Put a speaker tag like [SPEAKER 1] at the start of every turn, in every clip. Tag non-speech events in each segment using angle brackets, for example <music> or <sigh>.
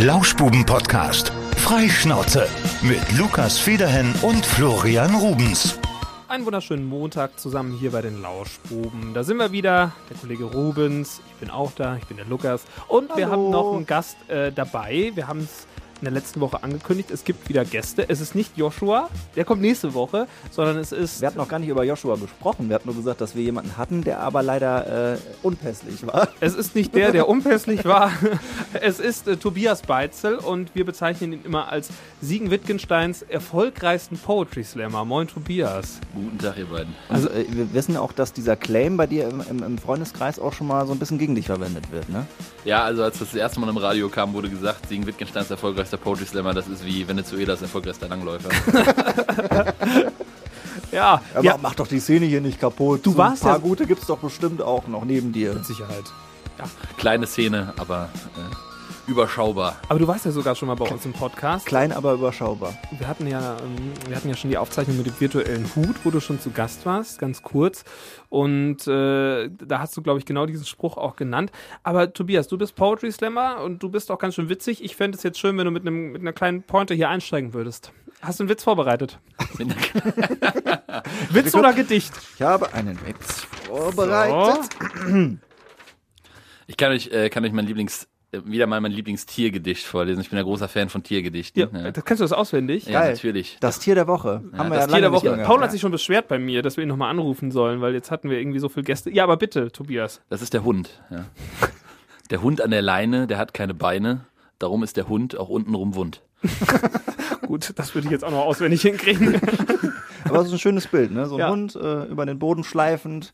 [SPEAKER 1] Lauschbuben-Podcast. Freischnauze mit Lukas Federhen und Florian Rubens.
[SPEAKER 2] Einen wunderschönen Montag zusammen hier bei den Lauschbuben. Da sind wir wieder, der Kollege Rubens, ich bin auch da, ich bin der Lukas und wir
[SPEAKER 3] Hallo.
[SPEAKER 2] haben noch einen Gast äh, dabei. Wir haben es in der letzten Woche angekündigt, es gibt wieder Gäste. Es ist nicht Joshua, der kommt nächste Woche, sondern es ist
[SPEAKER 3] Wir hatten noch gar nicht über Joshua gesprochen. Wir hatten nur gesagt, dass wir jemanden hatten, der aber leider äh, unpässlich war. <laughs>
[SPEAKER 2] Es ist nicht der, der unpässlich war. <laughs> Es ist äh, Tobias Beitzel und wir bezeichnen ihn immer als Siegen Wittgensteins erfolgreichsten Poetry Slammer. Moin Tobias.
[SPEAKER 4] Guten Tag, ihr beiden.
[SPEAKER 3] Also äh, wir wissen auch, dass dieser Claim bei dir im, im, im Freundeskreis auch schon mal so ein bisschen gegen dich verwendet wird, ne?
[SPEAKER 4] Ja, also als das, das erste Mal im Radio kam, wurde gesagt, Siegen Wittgensteins erfolgreichster Poetry Slammer, das ist wie Venezuelas erfolgreichster Langläufer. <laughs>
[SPEAKER 2] Ja,
[SPEAKER 3] Aber
[SPEAKER 2] ja
[SPEAKER 3] mach doch die Szene hier nicht kaputt.
[SPEAKER 2] Du
[SPEAKER 3] so
[SPEAKER 2] warst
[SPEAKER 3] ein paar
[SPEAKER 2] ja-
[SPEAKER 3] gute gibt's doch bestimmt auch noch neben dir.
[SPEAKER 2] mit Sicherheit.
[SPEAKER 4] Kleine Szene, aber äh, überschaubar.
[SPEAKER 2] Aber du warst ja sogar schon mal bei uns im Podcast.
[SPEAKER 3] Klein, aber überschaubar.
[SPEAKER 2] Wir hatten ja, ähm, wir hatten ja schon die Aufzeichnung mit dem virtuellen Hut, wo du schon zu Gast warst, ganz kurz. Und äh, da hast du, glaube ich, genau diesen Spruch auch genannt. Aber Tobias, du bist Poetry Slammer und du bist auch ganz schön witzig. Ich fände es jetzt schön, wenn du mit, einem, mit einer kleinen Pointe hier einsteigen würdest. Hast du einen Witz vorbereitet? <laughs> <laughs> Witz oder Gedicht?
[SPEAKER 3] Ich habe einen Witz vorbereitet. <clears throat>
[SPEAKER 4] Ich kann euch, äh, kann euch mein Lieblings, wieder mal mein Lieblingstiergedicht vorlesen. Ich bin ein großer Fan von Tiergedichten.
[SPEAKER 2] Ja, das kennst du das auswendig?
[SPEAKER 4] Ja,
[SPEAKER 3] Geil.
[SPEAKER 4] natürlich.
[SPEAKER 3] Das Tier der Woche. haben wir
[SPEAKER 4] das
[SPEAKER 3] ja
[SPEAKER 4] Tier
[SPEAKER 3] lange
[SPEAKER 4] der
[SPEAKER 3] nicht
[SPEAKER 4] Woche.
[SPEAKER 2] Paul hat sich schon beschwert bei mir, dass wir ihn nochmal anrufen sollen, weil jetzt hatten wir irgendwie so viele Gäste. Ja, aber bitte, Tobias.
[SPEAKER 4] Das ist der Hund. Ja. <laughs> Der Hund an der Leine, der hat keine Beine. Darum ist der Hund auch untenrum wund. <laughs>
[SPEAKER 2] Gut, das würde ich jetzt auch noch auswendig hinkriegen. <laughs>
[SPEAKER 3] Aber es ist ein schönes Bild, ne? So ein
[SPEAKER 2] Ja.
[SPEAKER 3] Hund äh, über den Boden schleifend.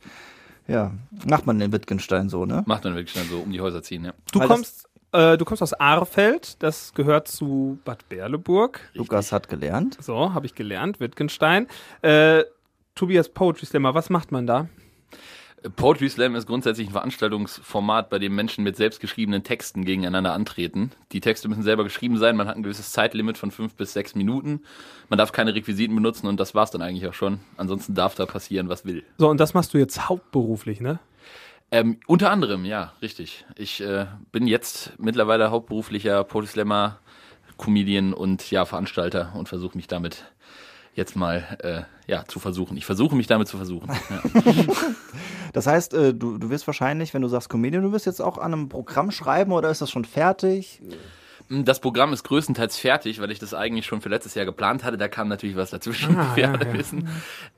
[SPEAKER 3] Ja, macht man den Wittgenstein so, ne?
[SPEAKER 4] Macht man wirklich dann so um die Häuser ziehen, ja.
[SPEAKER 2] Du
[SPEAKER 3] Weil das-
[SPEAKER 2] kommst, äh, du kommst aus Ahrfeld, das gehört zu Bad Berleburg.
[SPEAKER 3] Lukas hat gelernt.
[SPEAKER 2] So, habe ich gelernt, Wittgenstein. Äh, Tobias Poetry Slammer, was macht man da?
[SPEAKER 4] Poetry Slam ist grundsätzlich ein Veranstaltungsformat, bei dem Menschen mit selbstgeschriebenen Texten gegeneinander antreten. Die Texte müssen selber geschrieben sein, man hat ein gewisses Zeitlimit von fünf bis sechs Minuten. Man darf keine Requisiten benutzen und das war's dann eigentlich auch schon. Ansonsten darf da passieren, was will.
[SPEAKER 2] So, und das machst du jetzt hauptberuflich, ne?
[SPEAKER 4] Ähm, unter anderem, ja, richtig. Ich äh, bin jetzt mittlerweile hauptberuflicher Poetry Comedian und ja, Veranstalter und versuche mich damit jetzt mal äh, ja, zu versuchen. Ich versuche mich damit zu versuchen. <laughs> Ja.
[SPEAKER 3] Das heißt, äh, du, du wirst wahrscheinlich, wenn du sagst Comedian, du wirst jetzt auch an einem Programm schreiben oder ist das schon fertig?
[SPEAKER 4] Das Programm ist größtenteils fertig, weil ich das eigentlich schon für letztes Jahr geplant hatte. Da kam natürlich was dazwischen,
[SPEAKER 2] Ah, <laughs>
[SPEAKER 4] wie wir
[SPEAKER 2] ja,
[SPEAKER 4] alle
[SPEAKER 2] ja.
[SPEAKER 4] wissen.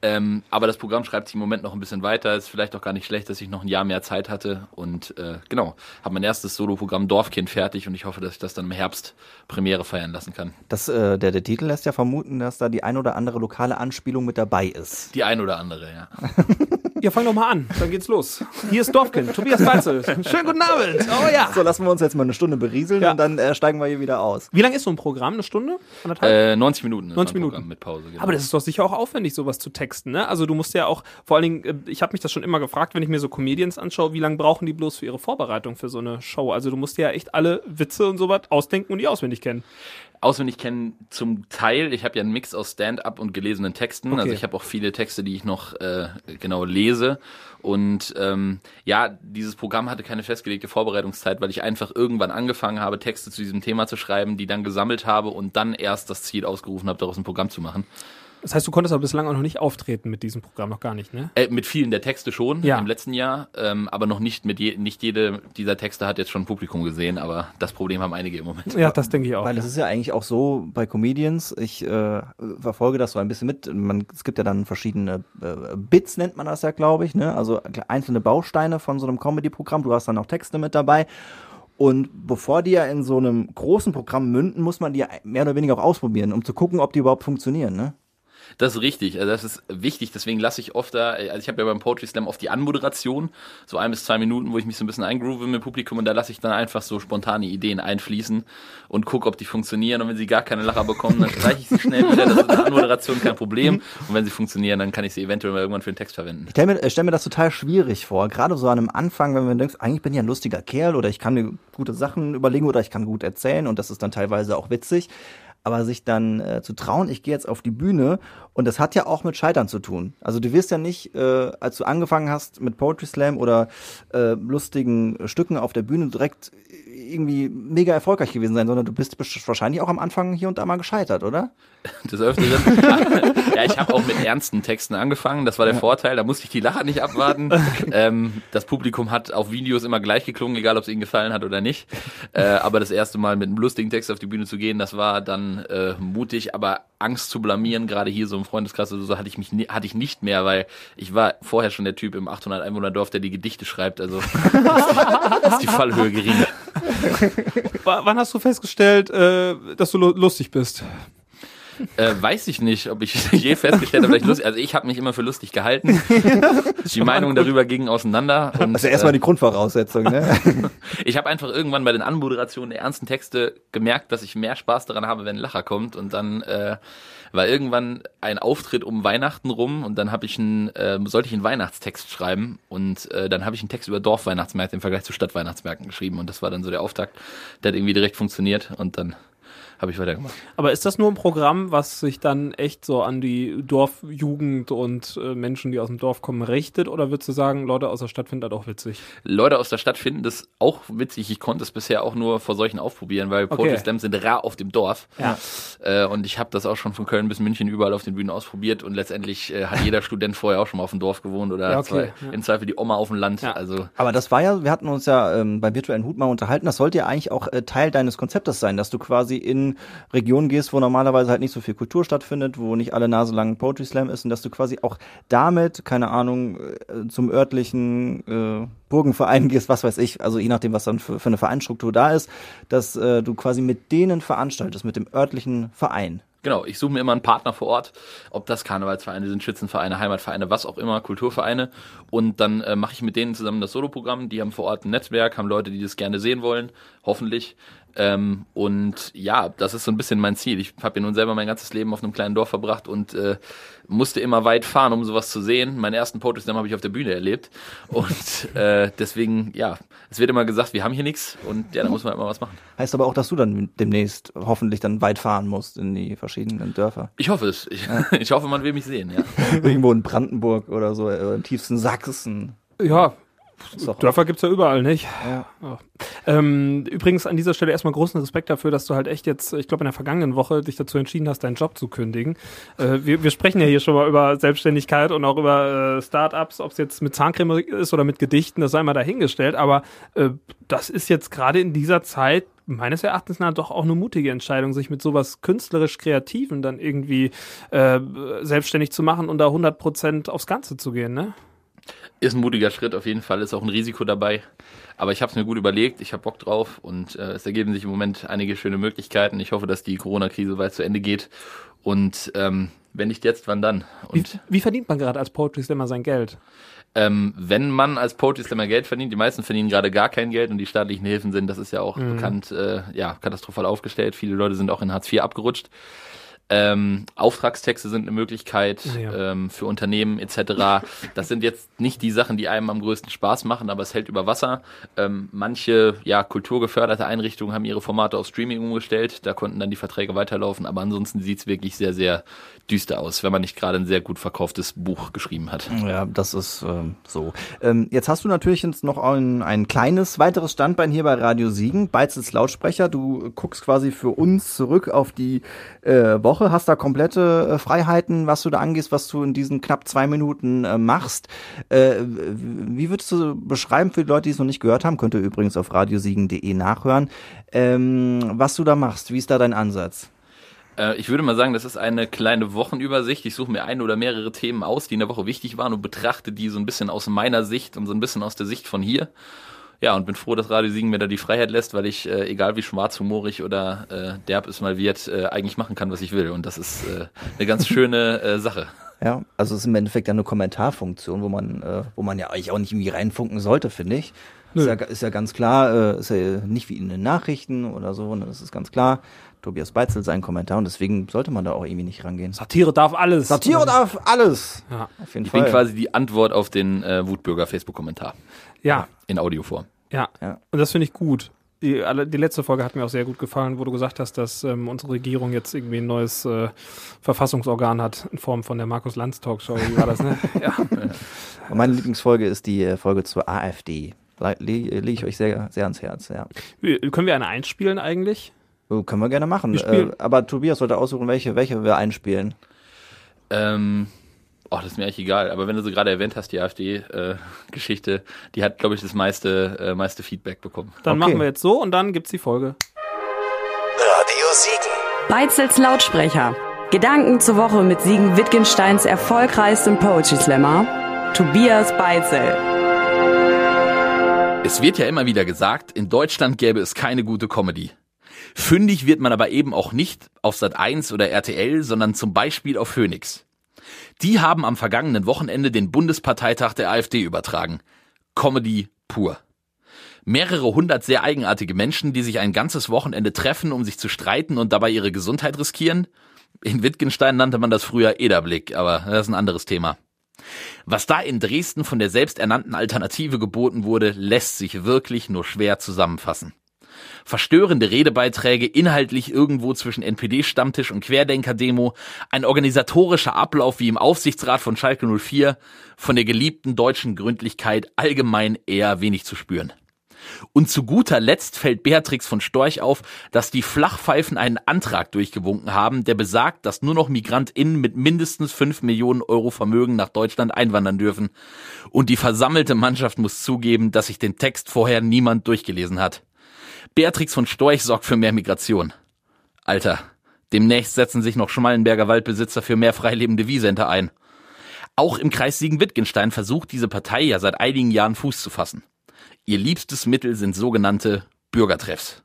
[SPEAKER 4] Ähm, aber das Programm schreibt sich im Moment noch ein bisschen weiter. Ist vielleicht auch gar nicht schlecht, dass ich noch ein Jahr mehr Zeit hatte. Und äh, genau, habe mein erstes Soloprogramm Dorfkind fertig und ich hoffe, dass ich das dann im Herbst Premiere feiern lassen kann.
[SPEAKER 3] Das, äh, der, der Titel lässt ja vermuten, dass da die ein oder andere lokale Anspielung mit dabei ist.
[SPEAKER 4] Die ein oder andere, ja. <laughs>
[SPEAKER 2] Ja, fang doch mal an, dann geht's los. Hier ist Dorfkind, Tobias Beitzel. Schönen guten Abend. Oh ja.
[SPEAKER 3] So, lassen wir uns jetzt mal eine Stunde berieseln
[SPEAKER 2] Ja.
[SPEAKER 3] und dann äh, steigen wir hier wieder aus.
[SPEAKER 2] Wie lang ist so ein Programm? Eine Stunde? Anderthalb?
[SPEAKER 4] Äh, 90 Minuten. ist
[SPEAKER 2] 90
[SPEAKER 4] mein
[SPEAKER 2] Minuten.
[SPEAKER 4] Programm mit Pause. Genau.
[SPEAKER 2] Aber das ist doch sicher auch aufwendig, sowas zu texten, ne? Also du musst ja auch, vor allen Dingen, äh, ich habe mich das schon immer gefragt, wenn ich mir so Comedians anschaue, wie lange brauchen die bloß für ihre Vorbereitung für so eine Show? Also du musst ja echt alle Witze und sowas ausdenken und die auswendig kennen.
[SPEAKER 4] Auswendig kennen zum Teil. Ich habe ja einen Mix aus Stand-up und gelesenen Texten.
[SPEAKER 2] Okay.
[SPEAKER 4] Also ich habe auch viele Texte, die ich noch äh, genau lese. Und ähm, ja, dieses Programm hatte keine festgelegte Vorbereitungszeit, weil ich einfach irgendwann angefangen habe, Texte zu diesem Thema zu schreiben, die dann gesammelt habe und dann erst das Ziel ausgerufen habe, daraus ein Programm zu machen.
[SPEAKER 2] Das heißt, du konntest aber bislang auch noch nicht auftreten mit diesem Programm, noch gar nicht, ne?
[SPEAKER 4] Äh, mit vielen der Texte schon
[SPEAKER 2] Ja.
[SPEAKER 4] im letzten Jahr, ähm, aber noch nicht mit je, nicht jede dieser Texte hat jetzt schon ein Publikum gesehen, aber das Problem haben einige im Moment.
[SPEAKER 2] Ja, das denke ich auch.
[SPEAKER 3] Weil es ist ja eigentlich auch so bei Comedians, ich äh, verfolge das so ein bisschen mit. Man, es gibt ja dann verschiedene äh, Bits, nennt man das ja, glaube ich, ne? Also einzelne Bausteine von so einem Comedy-Programm. Du hast dann auch Texte mit dabei. Und bevor die ja in so einem großen Programm münden, muss man die ja mehr oder weniger auch ausprobieren, um zu gucken, ob die überhaupt funktionieren, ne?
[SPEAKER 4] Das ist richtig, also das ist wichtig, deswegen lasse ich oft da, also ich habe ja beim Poetry Slam oft die Anmoderation, so ein bis zwei Minuten, wo ich mich so ein bisschen eingroove mit Publikum und da lasse ich dann einfach so spontane Ideen einfließen und gucke, ob die funktionieren. Und wenn sie gar keine Lacher bekommen, dann streiche ich sie schnell wieder, das ist eine Anmoderation kein Problem. Und wenn sie funktionieren, dann kann ich sie eventuell mal irgendwann für den Text verwenden.
[SPEAKER 3] Ich stelle mir, ich stell mir das total schwierig vor, gerade so an einem Anfang, wenn man denkt, eigentlich bin ich ein lustiger Kerl oder ich kann mir gute Sachen überlegen oder ich kann gut erzählen und das ist dann teilweise auch witzig. Aber sich dann äh, zu trauen, ich gehe jetzt auf die Bühne und das hat ja auch mit Scheitern zu tun. Also du wirst ja nicht, äh, als du angefangen hast mit Poetry Slam oder äh, lustigen Stücken auf der Bühne direkt irgendwie mega erfolgreich gewesen sein, sondern du bist wahrscheinlich auch am Anfang hier und da mal gescheitert, oder?
[SPEAKER 4] Des Öfteren. <laughs> ja, ich habe auch mit ernsten Texten angefangen. Das war der ja. Vorteil. Da musste ich die Lacher nicht abwarten. ähm, das Publikum hat auf Videos immer gleich geklungen, egal ob es ihnen gefallen hat oder nicht. Äh, aber das erste Mal mit einem lustigen Text auf die Bühne zu gehen, das war dann äh, mutig, aber Angst zu blamieren, gerade hier so im Freundeskreis oder so, hatte ich mich hatte ich nicht mehr, weil ich war vorher schon der Typ im 800 Einwohner Dorf, der die Gedichte schreibt. Also ist <laughs> die, ist die Fallhöhe gering.
[SPEAKER 2] Wann hast du festgestellt, äh, dass du lustig bist?
[SPEAKER 4] Äh, weiß ich nicht, ob ich <laughs> je festgestellt habe, dass ich lustig, also ich habe mich immer für lustig gehalten. <laughs> die Meinungen darüber gingen auseinander.
[SPEAKER 3] Und, das ist ja erstmal die Grundvoraussetzung, ne? <laughs>
[SPEAKER 4] ich habe einfach irgendwann bei den Anmoderationen der ernsten Texte gemerkt, dass ich mehr Spaß daran habe, wenn ein Lacher kommt und dann äh, war irgendwann ein Auftritt um Weihnachten rum und dann habe ich einen, äh, sollte ich einen Weihnachtstext schreiben und äh, dann habe ich einen Text über Dorfweihnachtsmärkte im Vergleich zu Stadtweihnachtsmärkten geschrieben und das war dann so der Auftakt. Der hat irgendwie direkt funktioniert und dann habe ich weitergemacht.
[SPEAKER 2] Aber ist das nur ein Programm, was sich dann echt so an die Dorfjugend und äh, Menschen, die aus dem Dorf kommen, richtet? Oder würdest du sagen, Leute aus der Stadt finden das auch witzig?
[SPEAKER 4] Leute aus der Stadt finden das auch witzig. Ich konnte es bisher auch nur vor solchen aufprobieren, weil okay. Poetry Slams sind rar auf dem Dorf.
[SPEAKER 2] Ja.
[SPEAKER 4] Äh, und ich habe das auch schon von Köln bis München überall auf den Bühnen ausprobiert und letztendlich äh, hat jeder Student vorher auch schon mal auf dem Dorf gewohnt oder ja, okay. zwei, ja. im Zweifel die Oma auf dem Land.
[SPEAKER 3] Ja.
[SPEAKER 4] Also
[SPEAKER 3] Aber das war ja, wir hatten uns ja ähm, beim virtuellen Hut mal unterhalten, das sollte ja eigentlich auch äh, Teil deines Konzeptes sein, dass du quasi in Regionen Regionen gehst, wo normalerweise halt nicht so viel Kultur stattfindet, wo nicht alle Nase lang Poetry Slam ist und dass du quasi auch damit, keine Ahnung, äh, zum örtlichen äh, Burgenverein <laughs> gehst, was weiß ich, also je nachdem, was dann für, für eine Vereinsstruktur da ist, dass äh, du quasi mit denen veranstaltest, mit dem örtlichen Verein.
[SPEAKER 4] Genau, ich suche mir immer einen Partner vor Ort, ob das Karnevalsvereine sind, Schützenvereine, Heimatvereine, was auch immer, Kulturvereine. Und dann äh, mache ich mit denen zusammen das Soloprogramm. Die haben vor Ort ein Netzwerk, haben Leute, die das gerne sehen wollen, hoffentlich. Ähm, und ja, das ist so ein bisschen mein Ziel. Ich habe ja nun selber mein ganzes Leben auf einem kleinen Dorf verbracht und äh, musste immer weit fahren, um sowas zu sehen. Meinen ersten Poetry Slam habe ich auf der Bühne erlebt. Und äh, deswegen, ja, es wird immer gesagt, wir haben hier nichts und ja, da muss man immer was machen.
[SPEAKER 3] Heißt aber auch, dass du dann demnächst hoffentlich dann weit fahren musst in die verschiedenen Dörfer.
[SPEAKER 4] Ich hoffe es. Ich, ja. <laughs> ich hoffe, man will mich sehen, ja. <laughs>
[SPEAKER 3] Irgendwo in Brandenburg oder so, äh, im tiefsten Sachsen.
[SPEAKER 2] Ja, Dörfer gibt's ja überall, nicht? Ja. ja. Ähm, übrigens an dieser Stelle erstmal großen Respekt dafür, dass du halt echt jetzt, ich glaube in der vergangenen Woche dich dazu entschieden hast, deinen Job zu kündigen. Äh, wir, wir sprechen ja hier schon mal über Selbstständigkeit und auch über äh, Startups, ob es jetzt mit Zahncreme ist oder mit Gedichten, das sei mal dahingestellt. Aber äh, das ist jetzt gerade in dieser Zeit meines Erachtens nach doch auch eine mutige Entscheidung, sich mit sowas künstlerisch Kreativen dann irgendwie äh, selbstständig zu machen und da 100 Prozent aufs Ganze zu gehen, ne?
[SPEAKER 4] Ist ein mutiger Schritt auf jeden Fall, ist auch ein Risiko dabei. Aber ich habe es mir gut überlegt, ich habe Bock drauf und äh, es ergeben sich im Moment einige schöne Möglichkeiten. Ich hoffe, dass die Corona-Krise bald zu Ende geht. Und ähm, wenn nicht jetzt, wann dann?
[SPEAKER 2] Und wie, wie verdient man gerade als Poetry Slammer sein Geld?
[SPEAKER 4] Ähm, wenn man als Poetry Slammer Geld verdient, die meisten verdienen gerade gar kein Geld und die staatlichen Hilfen sind, das ist ja auch mhm. bekannt, äh, ja, katastrophal aufgestellt. Viele Leute sind auch in Hartz IV abgerutscht. Ähm, Auftragstexte sind eine Möglichkeit ja. ähm, für Unternehmen etc. Das sind jetzt nicht die Sachen, die einem am größten Spaß machen, aber es hält über Wasser. Ähm, manche ja kulturgeförderte Einrichtungen haben ihre Formate auf Streaming umgestellt, da konnten dann die Verträge weiterlaufen, aber ansonsten sieht's wirklich sehr, sehr düster aus, wenn man nicht gerade ein sehr gut verkauftes Buch geschrieben hat.
[SPEAKER 3] Ja, das ist ähm, so. Ähm, jetzt hast du natürlich jetzt noch ein, ein kleines weiteres Standbein hier bei Radio Siegen, Beizels Lautsprecher. Du guckst quasi für uns zurück auf die äh, Woche, hast da komplette äh, Freiheiten, was du da angehst, was du in diesen knapp zwei Minuten äh, machst. Äh, wie würdest du beschreiben für die Leute, die es noch nicht gehört haben, könnt ihr übrigens auf radiosiegen.de nachhören, ähm, was du da machst? Wie ist da dein Ansatz?
[SPEAKER 4] Äh, ich würde mal sagen, das ist eine kleine Wochenübersicht. Ich suche mir ein oder mehrere Themen aus, die in der Woche wichtig waren und betrachte die so ein bisschen aus meiner Sicht und so ein bisschen aus der Sicht von hier. Ja, und bin froh, dass Radio Siegen mir da die Freiheit lässt, weil ich, äh, egal wie schwarzhumorig oder äh, derb es mal wird, äh, eigentlich machen kann, was ich will. Und das ist äh, eine ganz <laughs> schöne äh, Sache.
[SPEAKER 3] Ja, also es ist im Endeffekt ja eine Kommentarfunktion, wo man, äh, wo man ja eigentlich auch nicht irgendwie reinfunken sollte, finde ich. Ist ja, ist ja, ganz klar, äh, ist ja nicht wie in den Nachrichten oder so, ne, das ist ganz klar. Tobias Beitzel seinen Kommentar und deswegen sollte man da auch irgendwie nicht rangehen.
[SPEAKER 2] Satire darf alles.
[SPEAKER 3] Satire darf alles.
[SPEAKER 4] Ja. Auf jeden ich Fall. bin quasi die Antwort auf den äh, Wutbürger Facebook-Kommentar.
[SPEAKER 2] Ja.
[SPEAKER 4] In Audioform.
[SPEAKER 2] Ja. ja. Und das finde ich gut. Die, alle, die letzte Folge hat mir auch sehr gut gefallen, wo du gesagt hast, dass ähm, unsere Regierung jetzt irgendwie ein neues äh, Verfassungsorgan hat in Form von der Markus Lanz Talkshow. Wie war das, ne? <laughs> ja. <laughs>
[SPEAKER 3] Und meine Lieblingsfolge ist die äh, Folge zur AfD. Le- le- Lege ich euch sehr, sehr ans Herz, ja.
[SPEAKER 2] Können wir eine einspielen eigentlich?
[SPEAKER 3] Oh, können wir gerne machen.
[SPEAKER 2] Wir
[SPEAKER 3] Äh, aber Tobias sollte aussuchen, welche, welche wir einspielen.
[SPEAKER 4] Ähm, oh, das ist mir eigentlich egal. Aber wenn du so gerade erwähnt hast, die AfD-Geschichte, die hat, glaube ich, das meiste, äh, meiste Feedback bekommen.
[SPEAKER 2] Dann
[SPEAKER 3] Okay.
[SPEAKER 2] machen wir jetzt so und dann gibt's die Folge.
[SPEAKER 1] Radio Siegen.
[SPEAKER 5] Beizels Lautsprecher. Gedanken zur Woche mit Siegen Wittgensteins erfolgreichstem Poetry Slammer, Tobias Beitzel.
[SPEAKER 4] Es wird ja immer wieder gesagt, in Deutschland gäbe es keine gute Comedy. Fündig wird man aber eben auch nicht auf Sat 1 oder RTL, sondern zum Beispiel auf Phoenix. Die haben am vergangenen Wochenende den Bundesparteitag der AfD übertragen. Comedy pur. Mehrere hundert sehr eigenartige Menschen, die sich ein ganzes Wochenende treffen, um sich zu streiten und dabei ihre Gesundheit riskieren. In Wittgenstein nannte man das früher Ederblick, aber das ist ein anderes Thema. Was da in Dresden von der selbsternannten Alternative geboten wurde, lässt sich wirklich nur schwer zusammenfassen. Verstörende Redebeiträge, inhaltlich irgendwo zwischen NPD-Stammtisch und Querdenker-Demo, ein organisatorischer Ablauf wie im Aufsichtsrat von Schalke 04, von der geliebten deutschen Gründlichkeit allgemein eher wenig zu spüren. Und zu guter Letzt fällt Beatrix von Storch auf, dass die Flachpfeifen einen Antrag durchgewunken haben, der besagt, dass nur noch MigrantInnen mit mindestens 5 Millionen Euro Vermögen nach Deutschland einwandern dürfen. Und die versammelte Mannschaft muss zugeben, dass sich den Text vorher niemand durchgelesen hat. Beatrix von Storch sorgt für mehr Migration. Alter, demnächst setzen sich noch Schmallenberger Waldbesitzer für mehr freilebende Wiesente ein. Auch im Kreis Siegen-Wittgenstein versucht diese Partei ja seit einigen Jahren Fuß zu fassen. Ihr liebstes Mittel sind sogenannte Bürgertreffs.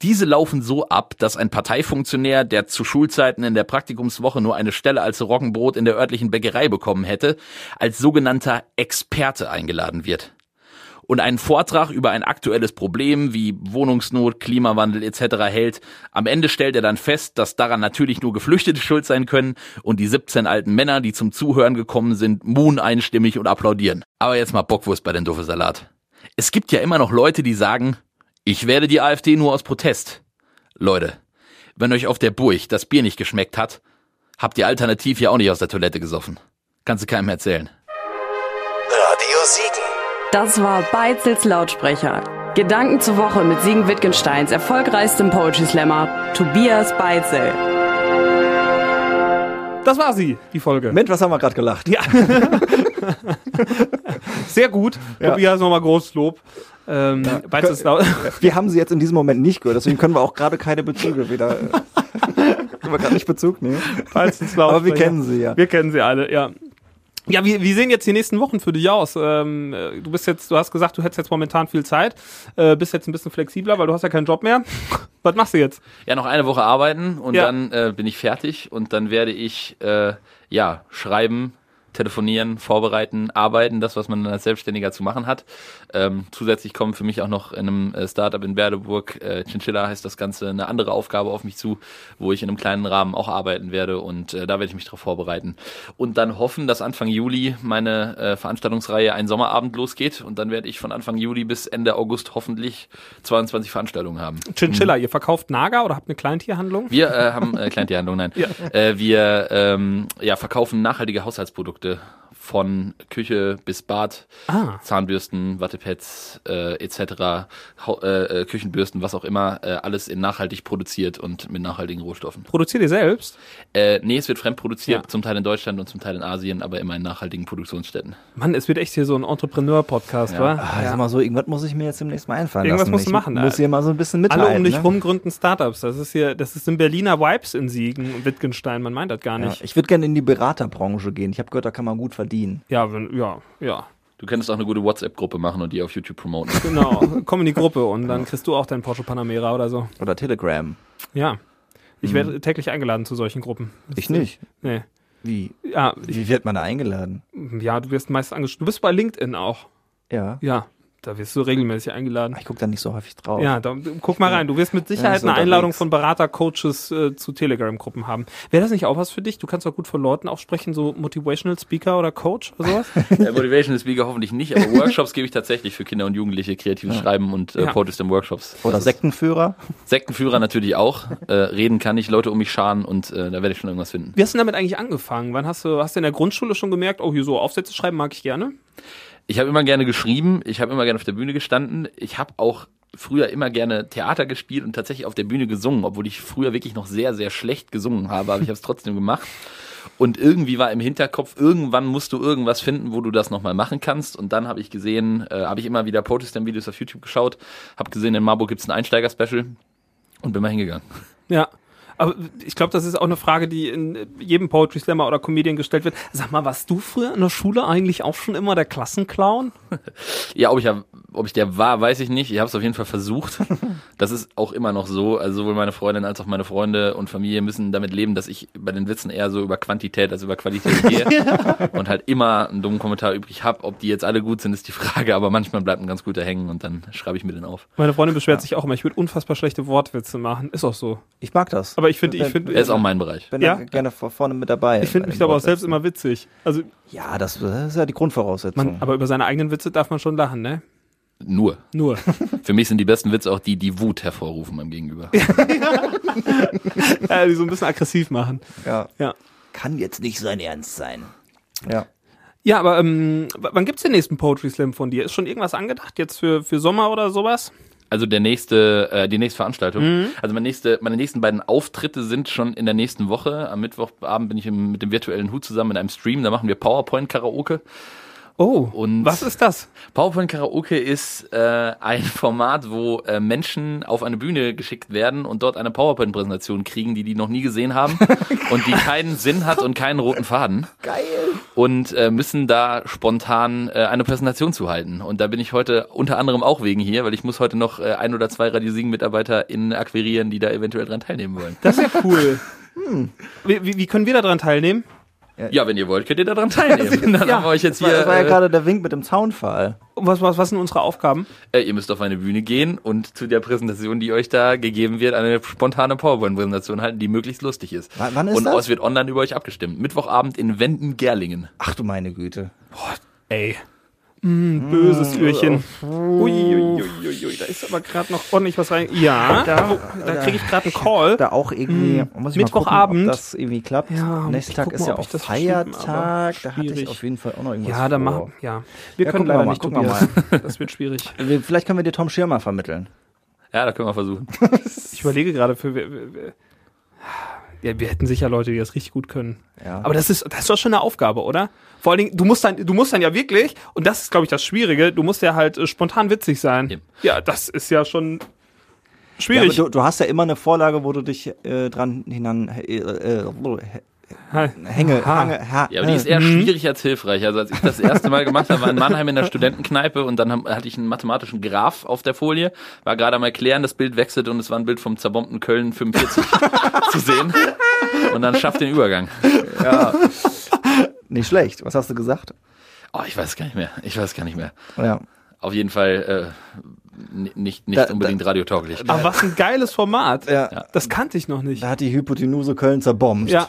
[SPEAKER 4] Diese laufen so ab, dass ein Parteifunktionär, der zu Schulzeiten in der Praktikumswoche nur eine Stelle als Roggenbrot in der örtlichen Bäckerei bekommen hätte, als sogenannter Experte eingeladen wird und einen Vortrag über ein aktuelles Problem wie Wohnungsnot, Klimawandel etc. hält. Am Ende stellt er dann fest, dass daran natürlich nur Geflüchtete schuld sein können und die 17 alten Männer, die zum Zuhören gekommen sind, muhen einstimmig und applaudieren. Aber jetzt mal Bockwurst bei den Doofe Salat. Es gibt ja immer noch Leute, die sagen, ich werde die AfD nur aus Protest. Leute, wenn euch auf der Burg das Bier nicht geschmeckt hat, habt ihr alternativ ja auch nicht aus der Toilette gesoffen. Kannst du keinem erzählen.
[SPEAKER 1] Radio Siegen.
[SPEAKER 5] Das war Beizels Lautsprecher. Gedanken zur Woche mit Siegen Wittgensteins erfolgreichstem Poetry Slammer, Tobias Beitzel.
[SPEAKER 2] Das war sie, die Folge.
[SPEAKER 3] Mensch, was haben wir gerade gelacht?
[SPEAKER 2] Ja. <laughs> Sehr gut.
[SPEAKER 3] Ja.
[SPEAKER 2] Tobias, nochmal großes Lob. Ähm, ist laut.
[SPEAKER 3] Wir haben sie jetzt in diesem Moment nicht gehört, deswegen können wir auch gerade keine Bezüge wieder. <laughs> äh, können wir gerade nicht Bezug nehmen.
[SPEAKER 2] Beides ist
[SPEAKER 3] Aber wir
[SPEAKER 2] Lautsprecher.
[SPEAKER 3] kennen sie ja.
[SPEAKER 2] Wir kennen sie alle, ja. Ja, wie, wie sehen jetzt die nächsten Wochen für dich aus? Ähm, äh, du bist jetzt, du hast gesagt, du hättest jetzt momentan viel Zeit, äh, bist jetzt ein bisschen flexibler, weil du hast ja keinen Job mehr. <laughs> Was machst du jetzt?
[SPEAKER 4] Ja, noch eine Woche arbeiten und
[SPEAKER 2] Ja.
[SPEAKER 4] dann äh, bin ich fertig und dann werde ich äh, ja schreiben, telefonieren, vorbereiten, arbeiten, das, was man als Selbstständiger zu machen hat. Ähm, zusätzlich kommen für mich auch noch in einem äh, Startup in Werdeburg, äh, Chinchilla heißt das Ganze, eine andere Aufgabe auf mich zu, wo ich in einem kleinen Rahmen auch arbeiten werde und äh, da werde ich mich darauf vorbereiten. Und dann hoffen, dass Anfang Juli meine äh, Veranstaltungsreihe Ein Sommerabend losgeht und dann werde ich von Anfang Juli bis Ende August hoffentlich 22 Veranstaltungen haben.
[SPEAKER 2] Chinchilla, ihr verkauft Naga oder habt eine Kleintierhandlung?
[SPEAKER 4] Wir äh, haben äh, Kleintierhandlung, nein. <laughs> Äh, wir ähm, ja, verkaufen nachhaltige Haushaltsprodukte Produkte von Küche bis Bad,
[SPEAKER 2] Ah.
[SPEAKER 4] Zahnbürsten, Wattepads äh, etc., Hau äh, äh, Küchenbürsten, was auch immer, äh, alles in nachhaltig produziert und mit nachhaltigen Rohstoffen.
[SPEAKER 2] Produziert ihr selbst?
[SPEAKER 4] Äh, nee, es wird fremdproduziert,
[SPEAKER 2] Ja.
[SPEAKER 4] zum Teil in Deutschland und zum Teil in Asien, aber immer in nachhaltigen Produktionsstätten.
[SPEAKER 2] Mann, es wird echt hier so ein Entrepreneur-Podcast,
[SPEAKER 4] Ja.
[SPEAKER 2] wa?
[SPEAKER 3] Ah, sag mal so, irgendwas muss ich mir jetzt demnächst mal einfallen
[SPEAKER 2] Irgendwas
[SPEAKER 3] lassen.
[SPEAKER 2] musst du
[SPEAKER 3] ich
[SPEAKER 2] machen,
[SPEAKER 3] muss
[SPEAKER 2] äh.
[SPEAKER 3] hier mal so ein bisschen mithalten.
[SPEAKER 2] Alle um dich
[SPEAKER 3] ne?
[SPEAKER 2] rum gründen Startups. Das ist hier, das ist in Berliner Vibes in Siegen und Wittgenstein. Man meint das gar
[SPEAKER 3] Ja,
[SPEAKER 2] nicht.
[SPEAKER 3] ich würde gerne in die Beraterbranche gehen. Ich habe gehört, da kann man gut verdienen.
[SPEAKER 2] Ja, wenn, ja, ja.
[SPEAKER 4] Du könntest auch eine gute WhatsApp-Gruppe machen und die auf YouTube promoten. <laughs>
[SPEAKER 2] Genau. Komm in die Gruppe und dann kriegst du auch deinen Porsche Panamera oder so.
[SPEAKER 3] Oder Telegram.
[SPEAKER 2] Ja. Ich werde täglich eingeladen zu solchen Gruppen.
[SPEAKER 3] Ich nicht.
[SPEAKER 2] Nee.
[SPEAKER 3] Wie?
[SPEAKER 2] Ja, ich,
[SPEAKER 3] Wie wird man da eingeladen?
[SPEAKER 2] ja, du wirst meist angeschrieben. Du bist bei LinkedIn auch.
[SPEAKER 3] Ja.
[SPEAKER 2] Ja. Da wirst du regelmäßig eingeladen.
[SPEAKER 3] Ich gucke da nicht so häufig drauf.
[SPEAKER 2] Ja, da, guck mal rein. Du wirst mit Sicherheit eine Einladung von Berater, Coaches äh, zu Telegram-Gruppen haben. Wäre das nicht auch was für dich? Du kannst auch gut vor Leuten auch sprechen, so Motivational Speaker oder Coach oder sowas? <laughs>
[SPEAKER 4] Äh, Motivational Speaker hoffentlich nicht, aber Workshops gebe ich tatsächlich für Kinder und Jugendliche, kreatives Schreiben und äh,
[SPEAKER 2] Ja.
[SPEAKER 4] Poetry Workshops.
[SPEAKER 3] Oder
[SPEAKER 4] Das
[SPEAKER 3] Sektenführer.
[SPEAKER 4] Sektenführer natürlich auch. Äh, reden kann ich, Leute um mich scharen und äh, da werde ich schon irgendwas finden.
[SPEAKER 2] Wie hast du damit eigentlich angefangen? Wann hast du, hast du in der Grundschule schon gemerkt, oh, hier so Aufsätze schreiben mag ich gerne?
[SPEAKER 4] Ich habe immer gerne geschrieben, ich habe immer gerne auf der Bühne gestanden. Ich habe auch früher immer gerne Theater gespielt und tatsächlich auf der Bühne gesungen, obwohl ich früher wirklich noch sehr, sehr schlecht gesungen habe, aber ich habe es trotzdem gemacht. Und irgendwie war im Hinterkopf, irgendwann musst du irgendwas finden, wo du das nochmal machen kannst. Und dann habe ich gesehen, äh, habe ich immer wieder Protestant-Videos auf YouTube geschaut, habe gesehen, in Marburg gibt's ein Einsteiger-Special und bin mal hingegangen.
[SPEAKER 2] Ja. Aber ich glaube, das ist auch eine Frage, die in jedem Poetry Slammer oder Comedian gestellt wird. Sag mal, warst du früher in der Schule eigentlich auch schon immer der Klassenclown? <laughs>
[SPEAKER 4] Ja, ob ich, ja- ob ich der war, weiß ich nicht. Ich habe es auf jeden Fall versucht. <laughs> Das ist auch immer noch so. Also sowohl meine Freundin als auch meine Freunde und Familie müssen damit leben, dass ich bei den Witzen eher so über Quantität als über Qualität gehe <laughs> und halt immer einen dummen Kommentar übrig hab. Ob die jetzt alle gut sind, ist die Frage. Aber manchmal bleibt ein ganz guter hängen und dann schreibe ich mir den auf.
[SPEAKER 2] Meine Freundin beschwert sich auch immer, ich würde unfassbar schlechte Wortwitze machen. Ist auch so.
[SPEAKER 3] Ich mag das.
[SPEAKER 2] Aber ich finde, ich finde,
[SPEAKER 4] Er ist auch mein Bereich.
[SPEAKER 3] bin
[SPEAKER 2] Ja?
[SPEAKER 3] da gerne vor- vorne mit dabei.
[SPEAKER 2] ich finde mich aber auch selbst immer witzig. Also,
[SPEAKER 3] Ja, das, das ist ja die Grundvoraussetzung.
[SPEAKER 2] man, aber über seine eigenen Witze darf man schon lachen, ne?
[SPEAKER 4] Nur.
[SPEAKER 2] Nur. <laughs>
[SPEAKER 4] Für mich sind die besten Witze auch die, die Wut hervorrufen beim Gegenüber. <laughs>
[SPEAKER 2] äh, die so ein bisschen aggressiv machen.
[SPEAKER 3] ja.
[SPEAKER 2] Ja.
[SPEAKER 3] Kann jetzt nicht sein Ernst sein. Ja.
[SPEAKER 2] Ja, aber ähm, wann gibt's den nächsten Poetry Slam von dir? Ist schon irgendwas angedacht jetzt für, für Sommer oder sowas?
[SPEAKER 4] Also der nächste, äh, die nächste Veranstaltung. Also meine nächste, meine nächsten beiden Auftritte sind schon in der nächsten Woche. Am Mittwochabend bin ich im, mit dem virtuellen Hut zusammen in einem Stream. Da machen wir PowerPoint Karaoke.
[SPEAKER 2] Oh,
[SPEAKER 4] Und-
[SPEAKER 2] was ist das?
[SPEAKER 4] PowerPoint Karaoke ist äh, ein <laughs> Format, wo äh, Menschen auf eine Bühne geschickt werden und dort eine PowerPoint-Präsentation kriegen, die die noch nie gesehen haben <laughs> und die keinen Sinn hat und keinen roten Faden.
[SPEAKER 3] Geil.
[SPEAKER 4] und äh, müssen da spontan äh, eine Präsentation zu halten. Und da bin ich heute unter anderem auch wegen hier, weil ich muss heute noch äh, ein oder zwei Radio Siegen MitarbeiterInnen akquirieren, die da eventuell dran teilnehmen wollen.
[SPEAKER 2] Das ist ja cool. <laughs> Wie, wie, wie können wir daran teilnehmen?
[SPEAKER 4] Ja, wenn ihr wollt, könnt ihr daran teilnehmen. <laughs> Dann
[SPEAKER 2] Ja,
[SPEAKER 4] haben wir euch jetzt
[SPEAKER 3] Das war,
[SPEAKER 4] hier.
[SPEAKER 3] das war ja
[SPEAKER 4] äh,
[SPEAKER 3] gerade der Wink mit dem Zaunfall.
[SPEAKER 2] Was, was, was sind unsere Aufgaben?
[SPEAKER 4] äh, ihr müsst auf eine Bühne gehen und zu der Präsentation, die euch da gegeben wird, eine spontane PowerPoint-Präsentation halten, die möglichst lustig ist.
[SPEAKER 3] W- wann ist
[SPEAKER 4] und
[SPEAKER 3] das?
[SPEAKER 4] es wird online über euch abgestimmt. Mittwochabend in Wenden-Gerlingen.
[SPEAKER 3] Ach du meine Güte.
[SPEAKER 2] Ey. Mm, böses Öhrchen. Ui, ui, ui, ui, ui, da ist aber gerade noch ordentlich was rein. Ja, da, oh, da kriege ich gerade einen Call.
[SPEAKER 3] Da auch irgendwie, muss ich
[SPEAKER 2] Mittwochabend.
[SPEAKER 3] mal gucken, das irgendwie klappt.
[SPEAKER 2] Ja,
[SPEAKER 3] Nächster
[SPEAKER 2] ich
[SPEAKER 3] Tag ist
[SPEAKER 2] mal,
[SPEAKER 3] ja auch
[SPEAKER 2] das
[SPEAKER 3] Feiertag. Da hatte ich auf jeden Fall auch noch irgendwas
[SPEAKER 2] Ja, da machen, ja. Wir
[SPEAKER 3] Ja,
[SPEAKER 2] können
[SPEAKER 3] wir
[SPEAKER 2] leider
[SPEAKER 3] mal,
[SPEAKER 2] nicht,
[SPEAKER 3] gucken wir
[SPEAKER 2] Tobias. <laughs> Das wird schwierig.
[SPEAKER 3] Wir- Vielleicht können wir dir Tom Schirmer vermitteln.
[SPEAKER 4] Ja, da können wir versuchen. <laughs>
[SPEAKER 2] Ich überlege gerade für, wer- wer- wer- ja, wir hätten sicher Leute, die das richtig gut können.
[SPEAKER 3] Ja.
[SPEAKER 2] Aber das ist, das ist doch schon eine Aufgabe, oder? Vor allen Dingen, du musst dann, du musst dann ja wirklich, und das ist, glaube ich, das Schwierige, du musst ja halt äh, spontan witzig sein.
[SPEAKER 4] Eben.
[SPEAKER 2] Ja, das ist ja schon
[SPEAKER 3] Ja,
[SPEAKER 2] schwierig.
[SPEAKER 3] du, du hast ja immer eine Vorlage, wo du dich äh, dran hinan äh, äh. Hänge,
[SPEAKER 2] Ha.
[SPEAKER 3] hange, ha,
[SPEAKER 4] Ja, aber die ist eher schwierig als hilfreich. Also als ich das erste Mal gemacht habe, war in Mannheim in der Studentenkneipe und dann hatte ich einen mathematischen Graph auf der Folie, war gerade am erklären, das Bild wechselte und es war ein Bild vom zerbombten Köln 45 <laughs> zu sehen. Und dann schafft den Übergang.
[SPEAKER 3] ja. Nicht schlecht. Was hast du gesagt?
[SPEAKER 4] Oh, ich weiß gar nicht mehr. Ich weiß gar nicht mehr.
[SPEAKER 3] Ja.
[SPEAKER 4] Auf jeden Fall äh, nicht, nicht
[SPEAKER 3] Da-
[SPEAKER 4] unbedingt radiotauglich.
[SPEAKER 2] Aber was ein geiles Format.
[SPEAKER 3] Ja.
[SPEAKER 2] Das kannte ich noch nicht.
[SPEAKER 3] Da hat die Hypotenuse Köln zerbombt.
[SPEAKER 2] Ja,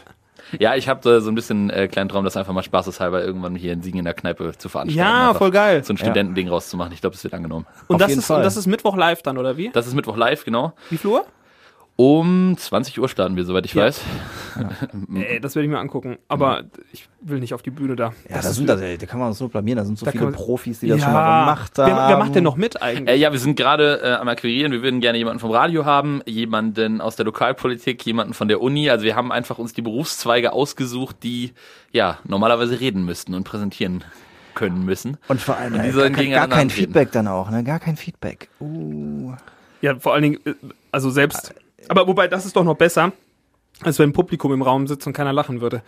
[SPEAKER 4] Ja, ich habe da so ein bisschen äh, kleinen Traum, das einfach mal spaßeshalber irgendwann hier in Siegen in der Kneipe zu veranstalten.
[SPEAKER 2] ja
[SPEAKER 4] Einfach
[SPEAKER 2] voll geil.
[SPEAKER 4] So ein Studentending rauszumachen. Ich glaube, es wird angenommen.
[SPEAKER 2] Und
[SPEAKER 3] Auf
[SPEAKER 2] das, ist,
[SPEAKER 3] Fall.
[SPEAKER 2] und das ist Mittwoch live dann, oder wie?
[SPEAKER 4] Das ist Mittwoch live, genau.
[SPEAKER 2] Wie viel Uhr?
[SPEAKER 4] Um 20 Uhr starten wir, soweit ich
[SPEAKER 2] Ja.
[SPEAKER 4] weiß.
[SPEAKER 2] Ey, <laughs> das werde ich mir angucken. Aber ich will nicht auf die Bühne da.
[SPEAKER 3] Ja, da sind da, da kann man uns nur blamieren. Da sind so
[SPEAKER 2] Da
[SPEAKER 3] viele
[SPEAKER 2] man-
[SPEAKER 3] Profis, die das schon mal gemacht haben.
[SPEAKER 2] Wer, wer macht denn noch mit eigentlich?
[SPEAKER 4] Äh, ja, wir sind gerade äh, am Akquirieren. Wir würden gerne jemanden vom Radio haben, jemanden aus der Lokalpolitik, jemanden von der Uni. Also wir haben einfach uns die Berufszweige ausgesucht, die ja normalerweise reden müssten und präsentieren können müssen.
[SPEAKER 3] Und vor allem
[SPEAKER 4] Und die
[SPEAKER 3] äh,
[SPEAKER 4] sollen
[SPEAKER 3] gar, kein- gar kein
[SPEAKER 4] antreten.
[SPEAKER 3] Feedback dann auch, ne? Gar kein Feedback. Uh.
[SPEAKER 2] Ja, vor allen Dingen, äh, also selbst. Aber wobei, das ist doch noch besser, als wenn ein Publikum im Raum sitzt und keiner lachen würde.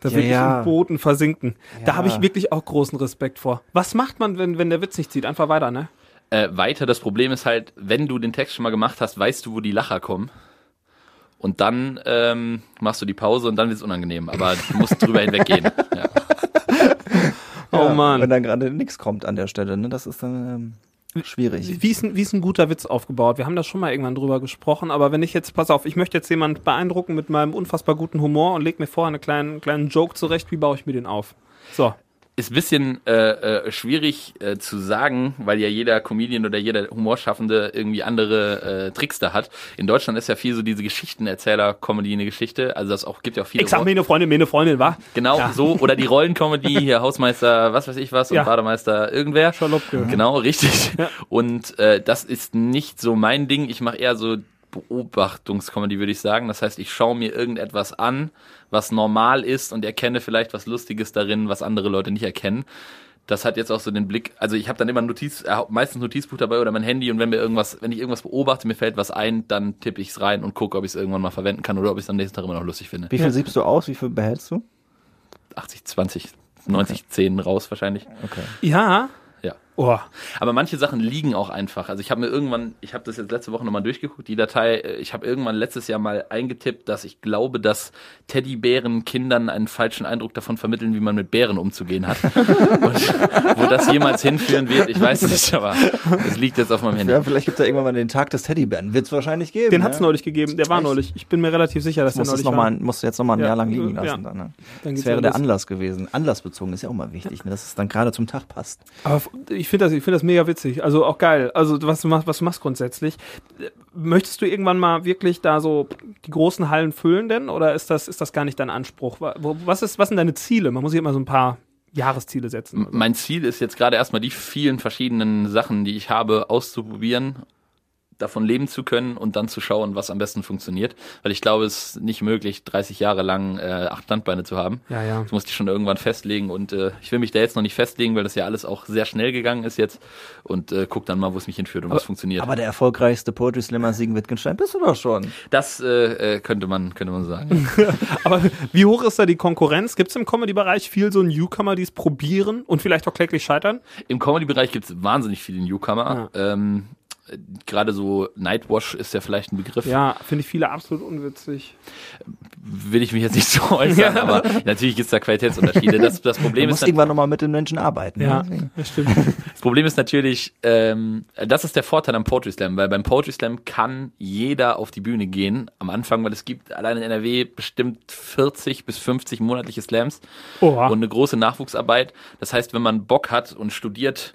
[SPEAKER 2] Da
[SPEAKER 3] Ja,
[SPEAKER 2] würde ich
[SPEAKER 3] ja.
[SPEAKER 2] im Boden versinken. Da
[SPEAKER 3] Ja.
[SPEAKER 2] habe ich wirklich auch großen Respekt vor. Was macht man, wenn, wenn der Witz nicht zieht? Einfach weiter, ne?
[SPEAKER 4] Äh, weiter, das Problem ist halt, wenn du den Text schon mal gemacht hast, weißt du, wo die Lacher kommen. Und dann ähm, machst du die Pause und dann wird es unangenehm. Aber du musst <laughs> drüber hinweggehen. Ja.
[SPEAKER 2] Oh
[SPEAKER 3] Ja,
[SPEAKER 2] Mann.
[SPEAKER 3] Wenn dann gerade nichts kommt an der Stelle, ne? Das ist dann. Ähm, schwierig.
[SPEAKER 2] Wie ist, ein, wie ist ein guter Witz aufgebaut? Wir haben da schon mal irgendwann drüber gesprochen, aber wenn ich jetzt, pass auf, ich möchte jetzt jemand beeindrucken mit meinem unfassbar guten Humor und leg mir vorher einen kleinen, kleinen Joke zurecht, wie baue ich mir den auf? So.
[SPEAKER 4] Ist ein bisschen äh, äh, schwierig äh, zu sagen, weil ja jeder Comedian oder jeder Humorschaffende irgendwie andere äh, Tricks da hat. In Deutschland ist ja viel so diese Geschichtenerzähler-Comedy eine Geschichte. Also das auch gibt ja auch viele.
[SPEAKER 2] Ich sag mir eine Freundin, mir eine Freundin, wa?
[SPEAKER 4] Genau,
[SPEAKER 2] Ja.
[SPEAKER 4] so. Oder die Rollencomedy, <laughs> hier Hausmeister, was weiß ich was, und
[SPEAKER 2] Ja.
[SPEAKER 4] Bademeister irgendwer.
[SPEAKER 2] Schalopke.
[SPEAKER 4] Genau, richtig.
[SPEAKER 2] Ja.
[SPEAKER 4] Und äh, das ist nicht so mein Ding. Ich mache eher so Beobachtungscomedy, würde ich sagen. Das heißt, ich schaue mir irgendetwas an, was normal ist und erkenne vielleicht was Lustiges darin, was andere Leute nicht erkennen. Das hat jetzt auch so den Blick, also ich habe dann immer ein Notiz, äh, meistens Notizbuch dabei oder mein Handy und wenn mir irgendwas, wenn ich irgendwas beobachte, mir fällt was ein, dann tippe ich es rein und gucke, ob ich es irgendwann mal verwenden kann oder ob ich es am nächsten Tag immer noch lustig finde.
[SPEAKER 3] Wie viel siebst du aus? Wie viel behältst du?
[SPEAKER 4] 80, 20, 90, 10 raus wahrscheinlich.
[SPEAKER 3] Okay.
[SPEAKER 2] Ja.
[SPEAKER 4] Ja.
[SPEAKER 2] Oh.
[SPEAKER 4] Aber manche Sachen liegen auch einfach. Also ich habe mir irgendwann, ich habe das jetzt letzte Woche nochmal durchgeguckt, die Datei, äh, ich habe irgendwann letztes Jahr mal eingetippt, dass ich glaube, dass Teddybären Kindern einen falschen Eindruck davon vermitteln, wie man mit Bären umzugehen hat. <laughs> Und wo das jemals hinführen wird, ich weiß nicht, aber es liegt jetzt auf meinem Handy.
[SPEAKER 3] Ja, vielleicht gibt es ja irgendwann mal den Tag des Teddybären. Wird es wahrscheinlich geben.
[SPEAKER 2] Den
[SPEAKER 3] ne?
[SPEAKER 2] hat's neulich gegeben, der war
[SPEAKER 3] Echt?
[SPEAKER 2] neulich. Ich bin mir relativ sicher, dass der
[SPEAKER 3] es
[SPEAKER 2] neulich
[SPEAKER 3] noch mal,
[SPEAKER 2] war.
[SPEAKER 3] musst du jetzt nochmal ein
[SPEAKER 2] Ja,
[SPEAKER 3] Jahr lang liegen
[SPEAKER 2] ja.
[SPEAKER 3] lassen. Dann, ne?
[SPEAKER 2] Dann
[SPEAKER 3] Das wäre
[SPEAKER 2] ja
[SPEAKER 3] der
[SPEAKER 2] los.
[SPEAKER 3] Anlass gewesen. Anlassbezogen ist ja auch mal wichtig, ne? dass es dann gerade zum Tag passt.
[SPEAKER 2] Aber f- ich finde das, ich das mega witzig. Also auch geil. Also was du machst, was du machst grundsätzlich. Möchtest du irgendwann mal wirklich da so die großen Hallen füllen denn? Oder ist das, ist das gar nicht dein Anspruch? Was ist, was sind deine Ziele? Man muss sich immer so ein paar Jahresziele setzen.
[SPEAKER 4] Mein Ziel ist jetzt gerade erstmal die vielen verschiedenen Sachen, die ich habe, auszuprobieren, davon leben zu können und dann zu schauen, was am besten funktioniert. Weil ich glaube, es ist nicht möglich, 30 Jahre lang äh, acht Standbeine zu haben.
[SPEAKER 2] Ja, ja.
[SPEAKER 4] Das musste ich schon irgendwann festlegen und äh, ich will mich da jetzt noch nicht festlegen, weil das ja alles auch sehr schnell gegangen ist jetzt und äh, guck dann mal, wo es mich hinführt und was funktioniert.
[SPEAKER 3] Aber der erfolgreichste Poetry Slammer Siegen Wittgenstein bist du doch schon.
[SPEAKER 4] das äh, äh, könnte man könnte man sagen. <laughs>
[SPEAKER 2] Aber wie hoch ist da die Konkurrenz? Gibt es im Comedy-Bereich viel so Newcomer, die es probieren und vielleicht auch kläglich scheitern?
[SPEAKER 4] Im Comedy-Bereich gibt es wahnsinnig viele Newcomer. Ähm, äh, Gerade so Nightwash ist ja vielleicht ein Begriff.
[SPEAKER 2] Ja, finde ich viele absolut unwitzig.
[SPEAKER 4] will ich mich jetzt nicht so äußern, <laughs> aber natürlich gibt es da Qualitätsunterschiede. Das, das,
[SPEAKER 3] Du
[SPEAKER 4] Problem
[SPEAKER 3] musst
[SPEAKER 4] ist,
[SPEAKER 3] irgendwann nochmal mit den Menschen arbeiten.
[SPEAKER 2] Ja,
[SPEAKER 3] ne?
[SPEAKER 2] das stimmt.
[SPEAKER 4] das Problem ist natürlich, ähm, das ist der Vorteil am Poetry Slam, weil beim Poetry Slam kann jeder auf die Bühne gehen am Anfang, weil es gibt allein in NRW bestimmt 40 bis 50 monatliche Slams
[SPEAKER 2] Oha.
[SPEAKER 4] und eine große Nachwuchsarbeit. Das heißt, wenn man Bock hat und studiert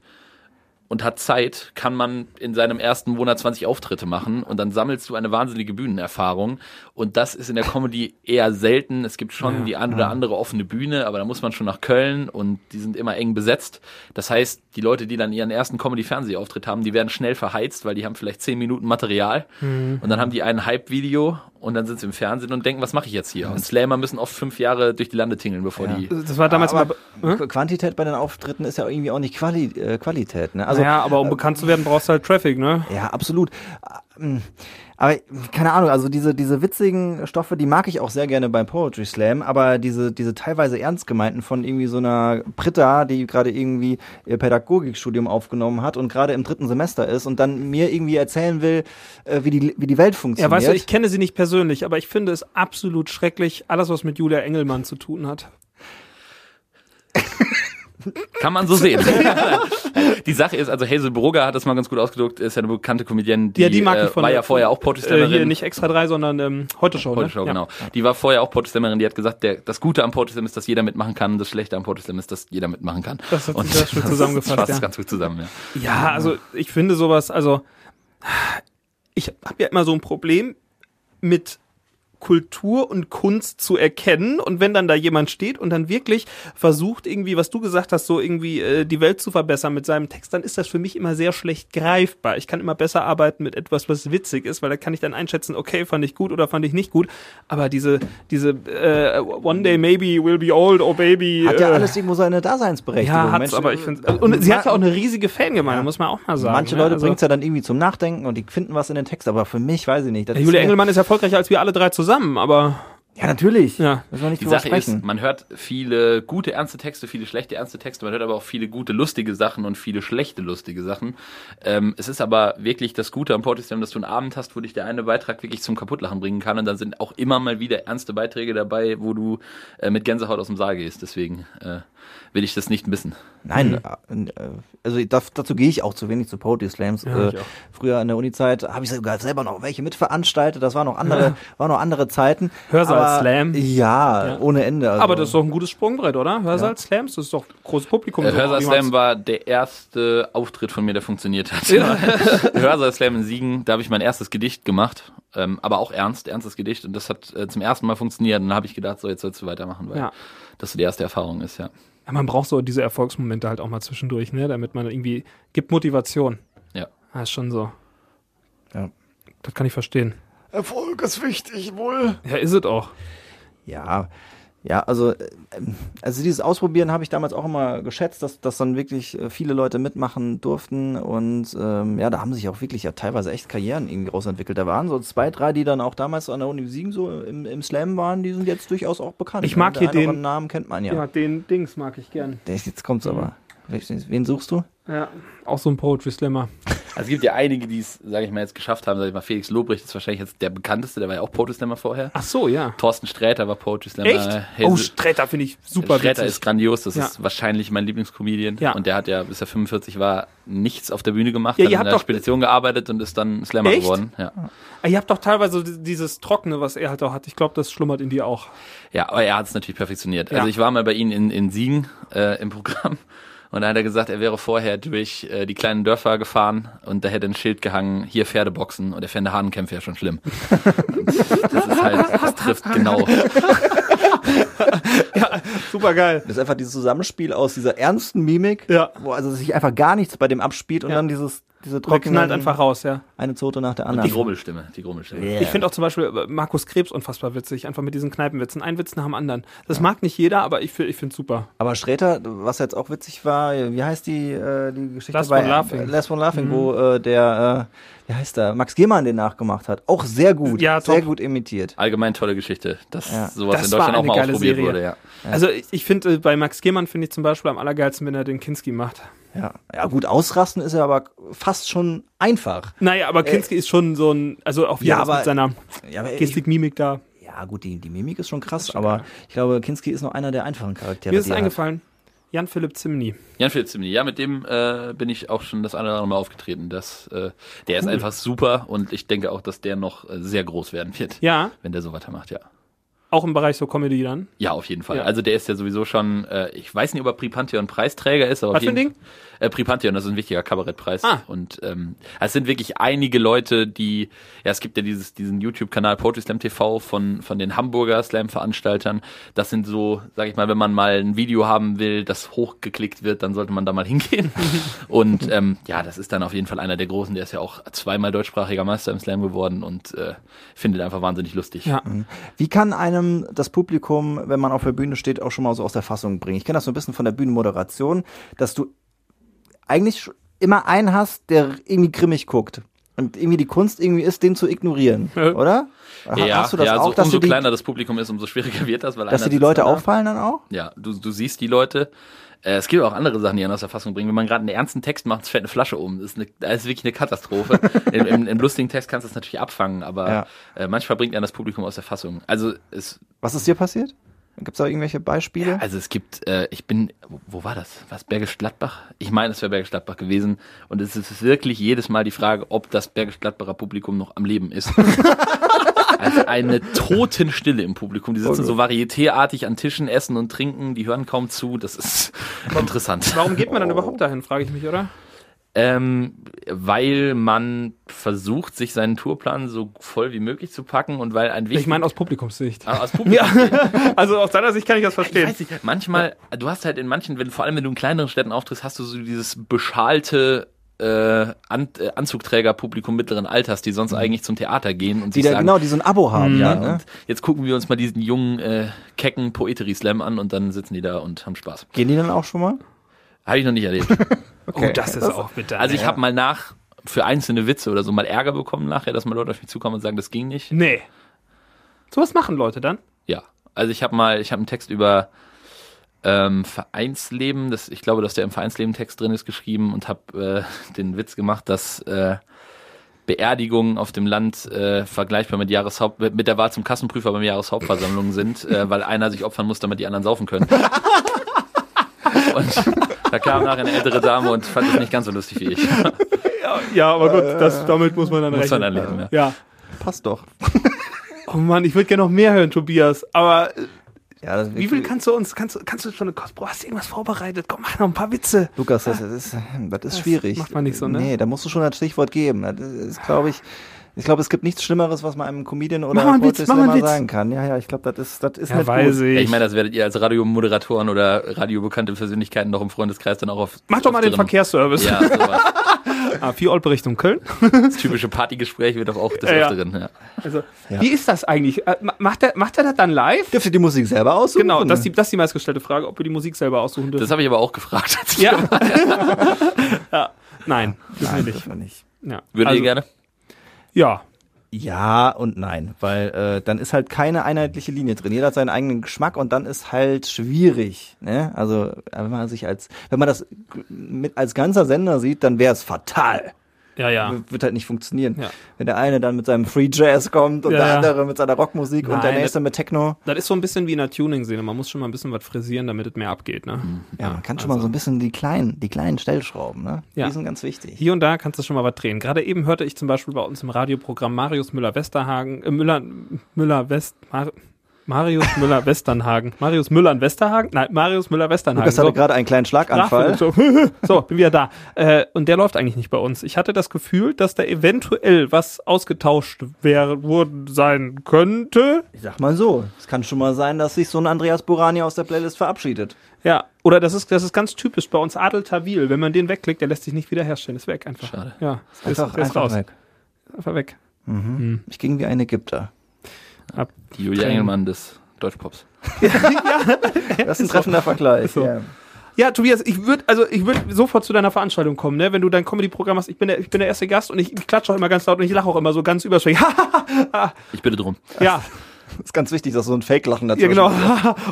[SPEAKER 4] und hat Zeit, kann man in seinem ersten Monat 20 Auftritte machen und dann sammelst du eine wahnsinnige Bühnenerfahrung. Und das ist in der Comedy eher selten. Es gibt schon
[SPEAKER 2] Ja,
[SPEAKER 4] die ein oder andere offene Bühne, aber da muss man schon nach Köln und die sind immer eng besetzt. Das heißt, die Leute, die dann ihren ersten Comedy-Fernsehauftritt haben, die werden schnell verheizt, weil die haben vielleicht 10 Minuten Material
[SPEAKER 2] Mhm.
[SPEAKER 4] und dann haben die ein Hype-Video und dann sind sie im Fernsehen und denken, was mache ich jetzt hier? Und Slammer müssen oft fünf Jahre durch die Lande tingeln, bevor
[SPEAKER 3] Ja.
[SPEAKER 4] die
[SPEAKER 2] Das war damals
[SPEAKER 3] aber
[SPEAKER 2] mal.
[SPEAKER 3] Qu- Quantität bei den Auftritten ist ja irgendwie auch nicht Quali äh, Qualität. Ne? Also,
[SPEAKER 2] ja, aber um bekannt zu werden, brauchst du halt Traffic, ne?
[SPEAKER 3] Ja, absolut. Ähm, Aber keine Ahnung, also diese, diese witzigen Stoffe, die mag ich auch sehr gerne beim Poetry Slam, aber diese, diese teilweise ernst gemeinten von irgendwie so einer Britta, die gerade irgendwie ihr Pädagogikstudium aufgenommen hat und gerade im dritten Semester ist und dann mir irgendwie erzählen will, äh, wie, die, wie die Welt
[SPEAKER 2] Ja,
[SPEAKER 3] funktioniert.
[SPEAKER 2] weißt du, ich kenne sie nicht persönlich, aber ich finde es absolut schrecklich, alles, was mit Julia Engelmann zu tun hat. <laughs>
[SPEAKER 4] Kann man so sehen. <laughs> die Sache ist, also Hazel Brugger hat das mal ganz gut ausgedrückt, ist ja eine bekannte Comedienne, die
[SPEAKER 2] ja, die mag
[SPEAKER 4] äh,
[SPEAKER 2] ich von
[SPEAKER 4] war ja vorher auch
[SPEAKER 2] Äh, hier nicht extra drei, sondern ähm, heute Show, ne?
[SPEAKER 4] Show,
[SPEAKER 2] ja.
[SPEAKER 4] genau. Die war vorher auch Poetry-Slammerin, die hat gesagt, der, das Gute am Poetry Slam ist, dass jeder mitmachen kann, das Schlechte am Poetry Slam ist, dass jeder mitmachen kann.
[SPEAKER 2] Das hat
[SPEAKER 4] Und
[SPEAKER 2] sehr schön <laughs> zusammengefasst,
[SPEAKER 4] Das fasst
[SPEAKER 2] ja.
[SPEAKER 4] ganz gut zusammen, ja.
[SPEAKER 2] Ja, also ich finde sowas, also ich habe ja immer so ein Problem mit Kultur und Kunst zu erkennen und wenn dann da jemand steht und dann wirklich versucht irgendwie, was du gesagt hast, so irgendwie äh, die Welt zu verbessern mit seinem Text, dann ist das für mich immer sehr schlecht greifbar. Ich kann immer besser arbeiten mit etwas, was witzig ist, weil da kann ich dann einschätzen, okay, fand ich gut oder fand ich nicht gut, aber diese diese äh, One Day Maybe Will Be Old, oh Baby
[SPEAKER 3] Hat ja
[SPEAKER 2] äh,
[SPEAKER 3] alles irgendwo seine Daseinsberechtigung.
[SPEAKER 2] ja, hat's, aber ich finde und sie hat ja auch eine riesige Fangemeinde, muss man auch mal sagen.
[SPEAKER 3] Manche
[SPEAKER 2] ne?
[SPEAKER 3] Leute
[SPEAKER 2] Also-
[SPEAKER 3] bringt's ja dann irgendwie zum Nachdenken und die finden was in den Text, aber für mich weiß ich nicht.
[SPEAKER 2] Ja, Julia Engelmann ist erfolgreicher als wir alle drei zusammen, aber
[SPEAKER 3] Ja, natürlich.
[SPEAKER 2] Ja.
[SPEAKER 3] Müssen wir nicht
[SPEAKER 4] Die Sache
[SPEAKER 3] sprechen.
[SPEAKER 4] ist, man hört viele gute ernste Texte, viele schlechte ernste Texte, man hört aber auch viele gute lustige Sachen und viele schlechte lustige Sachen. Ähm, es ist aber wirklich das Gute am Poetry Slam, dass du einen Abend hast, wo dich der eine Beitrag wirklich zum Kaputtlachen bringen kann und dann sind auch immer mal wieder ernste Beiträge dabei, wo du äh, mit Gänsehaut aus dem Saal gehst. Deswegen äh, will ich das nicht missen.
[SPEAKER 3] Nein, äh, also das, dazu gehe ich auch zu wenig zu Poetry Slams.
[SPEAKER 2] Ja,
[SPEAKER 3] äh, früher in der Uni-Zeit habe ich sogar selber noch welche mitveranstaltet. Das waren noch andere, waren noch andere Zeiten.
[SPEAKER 2] Hörsaal
[SPEAKER 3] Aber-
[SPEAKER 2] Slam.
[SPEAKER 3] Ja,
[SPEAKER 2] Ja.
[SPEAKER 3] ohne Ende. Also,
[SPEAKER 2] Aber das ist doch ein gutes Sprungbrett, oder? Hörsaal Slams, das ist doch großes Publikum.
[SPEAKER 4] Äh,
[SPEAKER 2] so,
[SPEAKER 4] Hörsaal Slam war der erste Auftritt von mir, der funktioniert hat. <laughs> Hörsaal Slam in Siegen, da habe ich mein erstes Gedicht gemacht, ähm, aber auch ernst, ernstes Gedicht und das hat äh, zum ersten Mal funktioniert und dann habe ich gedacht, so jetzt sollst du weitermachen, weil
[SPEAKER 2] Ja.
[SPEAKER 4] das so die erste Erfahrung ist, ja.
[SPEAKER 2] Ja, man braucht so diese Erfolgsmomente halt auch mal zwischendurch, ne? Damit man irgendwie gibt Motivation.
[SPEAKER 4] Ja.
[SPEAKER 2] Das ist schon so.
[SPEAKER 3] Ja.
[SPEAKER 2] Das kann ich verstehen.
[SPEAKER 3] Erfolg ist wichtig, wohl.
[SPEAKER 2] Ja, ist es auch.
[SPEAKER 3] Ja, ja, also, äh, also dieses Ausprobieren habe ich damals auch immer geschätzt, dass, dass dann wirklich äh, viele Leute mitmachen durften und ähm, ja, da haben sich auch wirklich ja teilweise echt Karrieren irgendwie rausentwickelt. Da waren so zwei, drei, die dann auch damals an der Uni Siegen so im, im Slam waren, die sind jetzt durchaus auch bekannt.
[SPEAKER 2] Ich mag hier den-
[SPEAKER 3] Namen kennt man ja.
[SPEAKER 2] Ja, den Dings mag ich gern.
[SPEAKER 3] Der jetzt kommt's aber. Wen suchst du?
[SPEAKER 2] Ja, auch so ein Poetry Slammer.
[SPEAKER 4] Also es gibt ja einige, die es, sage ich mal, jetzt geschafft haben. Sag ich mal, Felix Lobrecht ist wahrscheinlich jetzt der bekannteste, der war ja auch Poetry Slammer vorher.
[SPEAKER 2] Ach so, ja.
[SPEAKER 4] Thorsten Sträter war Poetry Slammer.
[SPEAKER 2] Echt? Oh, Sträter finde ich super
[SPEAKER 4] Sträter
[SPEAKER 2] witzig.
[SPEAKER 4] ist grandios, das
[SPEAKER 2] Ja.
[SPEAKER 4] ist wahrscheinlich mein Lieblingscomedian.
[SPEAKER 2] Ja.
[SPEAKER 4] Und der hat ja, bis er 45 war, nichts auf der Bühne gemacht,
[SPEAKER 2] Ja,
[SPEAKER 4] hat
[SPEAKER 2] ihr
[SPEAKER 4] in der
[SPEAKER 2] doch-
[SPEAKER 4] Spedition gearbeitet und ist dann Slammer
[SPEAKER 2] Echt?
[SPEAKER 4] geworden. Ja.
[SPEAKER 2] Ah, Ihr habt doch teilweise di- dieses Trockene, was er halt auch hat. Ich glaube, das schlummert in dir auch.
[SPEAKER 4] ja, aber er hat es natürlich perfektioniert.
[SPEAKER 2] Ja.
[SPEAKER 4] Also ich war mal bei ihm in, in Siegen äh, im Programm und da hat er gesagt, er wäre vorher durch äh, die kleinen Dörfer gefahren und da hätte ein Schild gehangen, hier Pferdeboxen und er fände Hahnenkämpfe ja schon schlimm. <laughs> das ist halt, das <laughs> trifft genau. <laughs>
[SPEAKER 2] Super geil.
[SPEAKER 3] Das ist einfach dieses Zusammenspiel aus dieser ernsten Mimik,
[SPEAKER 2] Ja.
[SPEAKER 3] wo also sich einfach gar nichts bei dem abspielt und
[SPEAKER 2] Ja.
[SPEAKER 3] dann dieses, diese
[SPEAKER 2] Der
[SPEAKER 3] trockene,
[SPEAKER 2] knallt einfach raus, ja.
[SPEAKER 3] eine Zote nach der
[SPEAKER 4] Die
[SPEAKER 3] anderen.
[SPEAKER 4] Grummelstimme, die Grummelstimme.
[SPEAKER 3] Yeah.
[SPEAKER 2] Ich finde auch zum Beispiel äh, Markus Krebs unfassbar witzig, einfach mit diesen Kneipenwitzen. Ein Witz nach dem anderen. Das mag nicht jeder, aber ich, ich finde es super.
[SPEAKER 3] Aber Sträter, was jetzt auch witzig war, wie heißt die, äh, die Geschichte
[SPEAKER 2] Last
[SPEAKER 3] bei
[SPEAKER 2] One Laughing.
[SPEAKER 3] Last One Laughing, wo äh, der, äh, wie heißt der, Max Gehmann den nachgemacht hat. Auch sehr gut,
[SPEAKER 2] Ja,
[SPEAKER 3] sehr
[SPEAKER 2] top.
[SPEAKER 3] gut imitiert.
[SPEAKER 4] Allgemein tolle Geschichte, dass
[SPEAKER 3] Ja.
[SPEAKER 4] sowas
[SPEAKER 2] Das
[SPEAKER 4] in Deutschland auch mal ausprobiert
[SPEAKER 2] Serie.
[SPEAKER 4] wurde. Ja.
[SPEAKER 2] Also ich, ich finde, äh, bei Max Gehmann finde ich zum Beispiel am allergeilsten, wenn er den Kinski macht.
[SPEAKER 3] Ja. ja, gut, ausrasten ist ja aber fast schon einfach.
[SPEAKER 2] Naja, aber Kinski ist schon so ein, also auch wie
[SPEAKER 3] Ja,
[SPEAKER 2] er
[SPEAKER 3] aber-
[SPEAKER 2] mit seiner
[SPEAKER 3] Ja, aber ich,
[SPEAKER 2] Gestik, Mimik da.
[SPEAKER 3] ja gut, die, die Mimik ist schon krass, aber ich glaube, Kinski ist noch einer der einfachen Charaktere.
[SPEAKER 2] Mir ist es eingefallen. Jan-Philipp Zimny.
[SPEAKER 4] Jan Philipp Zimny, ja, mit dem äh, bin ich auch schon das eine oder andere Mal aufgetreten. Das, äh, der ist einfach super und ich denke auch, dass der noch äh, sehr groß werden wird,
[SPEAKER 2] Ja,
[SPEAKER 4] wenn der so weitermacht, ja.
[SPEAKER 2] Auch im Bereich so Comedy dann.
[SPEAKER 4] Ja, auf jeden Fall.
[SPEAKER 2] Ja.
[SPEAKER 4] Also der ist ja sowieso schon, äh, ich weiß nicht, ob er Pripantheon Preisträger ist, aber
[SPEAKER 2] Was für ein Ding?
[SPEAKER 4] Äh, Pripantheon, das ist ein wichtiger Kabarettpreis.
[SPEAKER 2] Ah.
[SPEAKER 4] Und ähm, es sind wirklich einige Leute, die, ja, es gibt ja dieses, diesen YouTube-Kanal Poetry Slam TV von, von den Hamburger Slam-Veranstaltern. Das sind so, sag ich mal, wenn man mal ein Video haben will, das hochgeklickt wird, dann sollte man da mal hingehen. <laughs> und ähm, ja, das ist dann auf jeden Fall einer der Großen, der ist ja auch zweimal deutschsprachiger Meister im Slam geworden und äh, findet einfach wahnsinnig lustig.
[SPEAKER 2] Ja.
[SPEAKER 3] Wie kann einem das Publikum, wenn man auf der Bühne steht, auch schon mal so aus der Fassung bringen? Ich kenne das so ein bisschen von der Bühnenmoderation, dass du eigentlich immer einen hast, der irgendwie grimmig guckt. Und irgendwie die Kunst irgendwie ist, den zu ignorieren, oder? Ha-
[SPEAKER 4] Ja,
[SPEAKER 3] hast du das
[SPEAKER 4] ja
[SPEAKER 3] auch,
[SPEAKER 4] so,
[SPEAKER 3] dass,
[SPEAKER 4] umso
[SPEAKER 3] die,
[SPEAKER 4] kleiner das Publikum ist, umso schwieriger <laughs> wird das, weil
[SPEAKER 3] dass dir die Leute
[SPEAKER 4] da.
[SPEAKER 3] auffallen dann auch?
[SPEAKER 4] Ja, du, du siehst die Leute. Äh, es gibt auch andere Sachen, die einen aus der Fassung bringen. Wenn man gerade einen ernsten Text macht, es fällt eine Flasche um. Das ist, eine, das ist wirklich eine Katastrophe. <laughs> Im, im, Im lustigen Text kannst du es natürlich abfangen, aber
[SPEAKER 3] Ja.
[SPEAKER 4] äh, manchmal bringt einen das Publikum aus der Fassung. Also es,
[SPEAKER 3] Was ist dir passiert? Gibt es da irgendwelche Beispiele?
[SPEAKER 4] also es gibt, äh, ich bin, wo, wo war das? Was Bergisch Gladbach? Ich meine, es wäre Bergisch Gladbach gewesen. Und es ist wirklich jedes Mal die Frage, ob das Bergisch Gladbacher Publikum noch am Leben ist. <laughs> <laughs> also eine Totenstille im Publikum. Die sitzen so varietéartig an Tischen, essen und trinken, die hören kaum zu. Das ist interessant.
[SPEAKER 2] Warum geht man dann überhaupt dahin, frage ich mich, oder?
[SPEAKER 4] Ähm, weil man versucht, sich seinen Tourplan so voll wie möglich zu packen und weil ein wichtig
[SPEAKER 2] Ich meine aus Publikumssicht.
[SPEAKER 4] Ah, aus Publikum. <laughs>
[SPEAKER 2] Also aus deiner Sicht kann ich das
[SPEAKER 4] Ich
[SPEAKER 2] verstehen.
[SPEAKER 4] weiß nicht, manchmal, du hast halt in manchen, wenn, vor allem wenn du in kleineren Städten auftrittst, hast du so dieses beschalte äh, An äh, Anzugträger-Publikum mittleren Alters, die sonst eigentlich zum Theater gehen und
[SPEAKER 3] Die
[SPEAKER 4] sich
[SPEAKER 3] da,
[SPEAKER 4] sagen,
[SPEAKER 3] genau, die so ein Abo haben.
[SPEAKER 4] ja,
[SPEAKER 3] dann, ne?
[SPEAKER 4] und jetzt gucken wir uns mal diesen jungen, äh, kecken Poetry-Slam an und dann sitzen die da und haben Spaß.
[SPEAKER 3] Gehen die dann auch schon mal?
[SPEAKER 4] Habe ich noch nicht erlebt. <laughs>
[SPEAKER 2] Oh, das ist auch bitter.
[SPEAKER 4] Also ich
[SPEAKER 2] ja.
[SPEAKER 4] habe mal nach, für einzelne Witze oder so mal Ärger bekommen nachher, dass mal Leute auf mich zukommen und sagen, das ging nicht.
[SPEAKER 2] Nee. Sowas machen Leute dann?
[SPEAKER 4] Also ich habe mal, ich habe einen Text über ähm, Vereinsleben, das, ich glaube, dass der im Vereinsleben Text drin ist, geschrieben und habe äh, <laughs> den Witz gemacht, dass äh, Beerdigungen auf dem Land äh, vergleichbar mit Jahreshaupt mit der Wahl zum Kassenprüfer beim Jahreshauptversammlungen sind, äh, weil einer sich opfern muss, damit die anderen saufen können. <laughs> und da kam nachher eine ältere Dame und fand es nicht ganz so lustig wie ich.
[SPEAKER 2] Ja, <laughs> ja aber gut, das, damit muss man dann
[SPEAKER 4] Muss
[SPEAKER 2] rechnen.
[SPEAKER 4] man dann leben, ja.
[SPEAKER 2] ja.
[SPEAKER 3] Passt doch.
[SPEAKER 2] Oh Mann, ich würde gerne noch mehr hören, Tobias. Aber äh,
[SPEAKER 3] Ja, das
[SPEAKER 2] wie viel kannst du uns, kannst du, kannst du schon eine Kost, Bro, hast du irgendwas vorbereitet? Komm, mach noch ein paar Witze.
[SPEAKER 3] Lukas, das, das ist, das ist schwierig.
[SPEAKER 2] macht man nicht so, ne?
[SPEAKER 3] Nee, da musst du schon ein Stichwort geben. Das ist, glaube ich, ich glaube, es gibt nichts Schlimmeres, was man einem Comedian oder
[SPEAKER 2] Mach mal einen Witz, mal Witz.
[SPEAKER 3] sagen kann. Ja, ja, ich glaube, das ist, das ist
[SPEAKER 2] Ja,
[SPEAKER 3] nicht
[SPEAKER 2] weiß
[SPEAKER 3] gut.
[SPEAKER 2] ich.
[SPEAKER 4] Ich meine, das werdet ihr als Radiomoderatoren oder radiobekannte Persönlichkeiten noch im Freundeskreis dann auch auf.
[SPEAKER 2] Mach doch mal den Verkehrsservice.
[SPEAKER 4] Ja, sowas. <laughs>
[SPEAKER 2] Ah, Vier Richtung Köln.
[SPEAKER 4] Das typische Partygespräch wird doch auch des
[SPEAKER 2] Ja.
[SPEAKER 4] Öfteren. Ja.
[SPEAKER 2] Also,
[SPEAKER 3] Ja.
[SPEAKER 2] wie ist das eigentlich? Äh, ma- Macht er, macht er das dann live?
[SPEAKER 3] Dürft ihr die Musik selber aussuchen?
[SPEAKER 2] Genau, das ist die, das ist die meistgestellte Frage, ob wir die Musik selber aussuchen dürfen.
[SPEAKER 4] Das habe ich aber auch gefragt.
[SPEAKER 2] ja. <laughs> ja. Nein, dürfen
[SPEAKER 3] Nein,
[SPEAKER 2] wir
[SPEAKER 3] dürfen
[SPEAKER 2] nicht.
[SPEAKER 3] wir nicht.
[SPEAKER 2] Ja.
[SPEAKER 4] Würdet
[SPEAKER 2] also,
[SPEAKER 4] ihr gerne?
[SPEAKER 2] Ja.
[SPEAKER 3] Ja und nein, weil äh, dann ist halt keine einheitliche Linie drin. Jeder hat seinen eigenen Geschmack und dann ist halt schwierig. Ne? Also wenn man sich als, wenn man das mit als ganzer Sender sieht, dann wäre es fatal.
[SPEAKER 2] Ja, ja.
[SPEAKER 3] Wird halt nicht funktionieren.
[SPEAKER 2] Ja.
[SPEAKER 3] Wenn der eine dann mit seinem Free Jazz kommt und
[SPEAKER 2] Ja,
[SPEAKER 3] der andere mit seiner Rockmusik und der
[SPEAKER 2] Nein,
[SPEAKER 3] nächste mit Techno.
[SPEAKER 2] Das ist so ein bisschen wie in der Tuning-Szene. Man muss schon mal ein bisschen was frisieren, damit es mehr abgeht. Ne?
[SPEAKER 3] Ja, man kann schon mal so ein bisschen die kleinen, die kleinen Stellschrauben, ne?
[SPEAKER 2] Ja.
[SPEAKER 3] Die sind ganz wichtig.
[SPEAKER 2] Hier und da kannst du schon mal was drehen. Gerade eben hörte ich zum Beispiel bei uns im Radioprogramm Marius Müller-Westerhagen, äh, Müller, Müller-West, Mar Marius Müller-Westernhagen. Marius Müller-Westerhagen? Nein, Marius Müller-Westernhagen.
[SPEAKER 3] Lukas hatte
[SPEAKER 2] So.
[SPEAKER 3] gerade einen kleinen Schlaganfall.
[SPEAKER 2] Sprachfehler. <laughs> So, bin wieder da. Äh, und der läuft eigentlich nicht bei uns. Ich hatte das Gefühl, dass da eventuell was ausgetauscht wäre, worden sein könnte.
[SPEAKER 3] Ich sag mal so, es kann schon mal sein, dass sich so ein Andreas Burani aus der Playlist verabschiedet.
[SPEAKER 2] Ja, oder das ist, das ist ganz typisch bei uns Adel Tawil. Wenn man den wegklickt, der lässt sich nicht wiederherstellen. Ist weg einfach.
[SPEAKER 4] Schade.
[SPEAKER 2] Ja, ist,
[SPEAKER 3] Einfach,
[SPEAKER 2] ist
[SPEAKER 3] einfach
[SPEAKER 2] raus.
[SPEAKER 3] weg.
[SPEAKER 2] Einfach weg.
[SPEAKER 3] Ich ging wie ein Ägypter.
[SPEAKER 2] Ab.
[SPEAKER 4] Die Julia Engelmann des Deutschpops. <laughs>
[SPEAKER 3] Das ist ein treffender Vergleich.
[SPEAKER 2] so.
[SPEAKER 3] Ja.
[SPEAKER 2] Ja, Tobias, ich würde also ich würde sofort zu deiner Veranstaltung kommen, ne? Wenn du dein Comedy-Programm hast, ich bin der, ich bin der erste Gast und ich, ich klatsche auch immer ganz laut und ich lache auch immer so ganz überschwänglich. <laughs>
[SPEAKER 4] Ich bitte drum.
[SPEAKER 2] ja,
[SPEAKER 3] ist ganz wichtig, dass so ein Fake-Lachen
[SPEAKER 2] ja genau.
[SPEAKER 3] ist.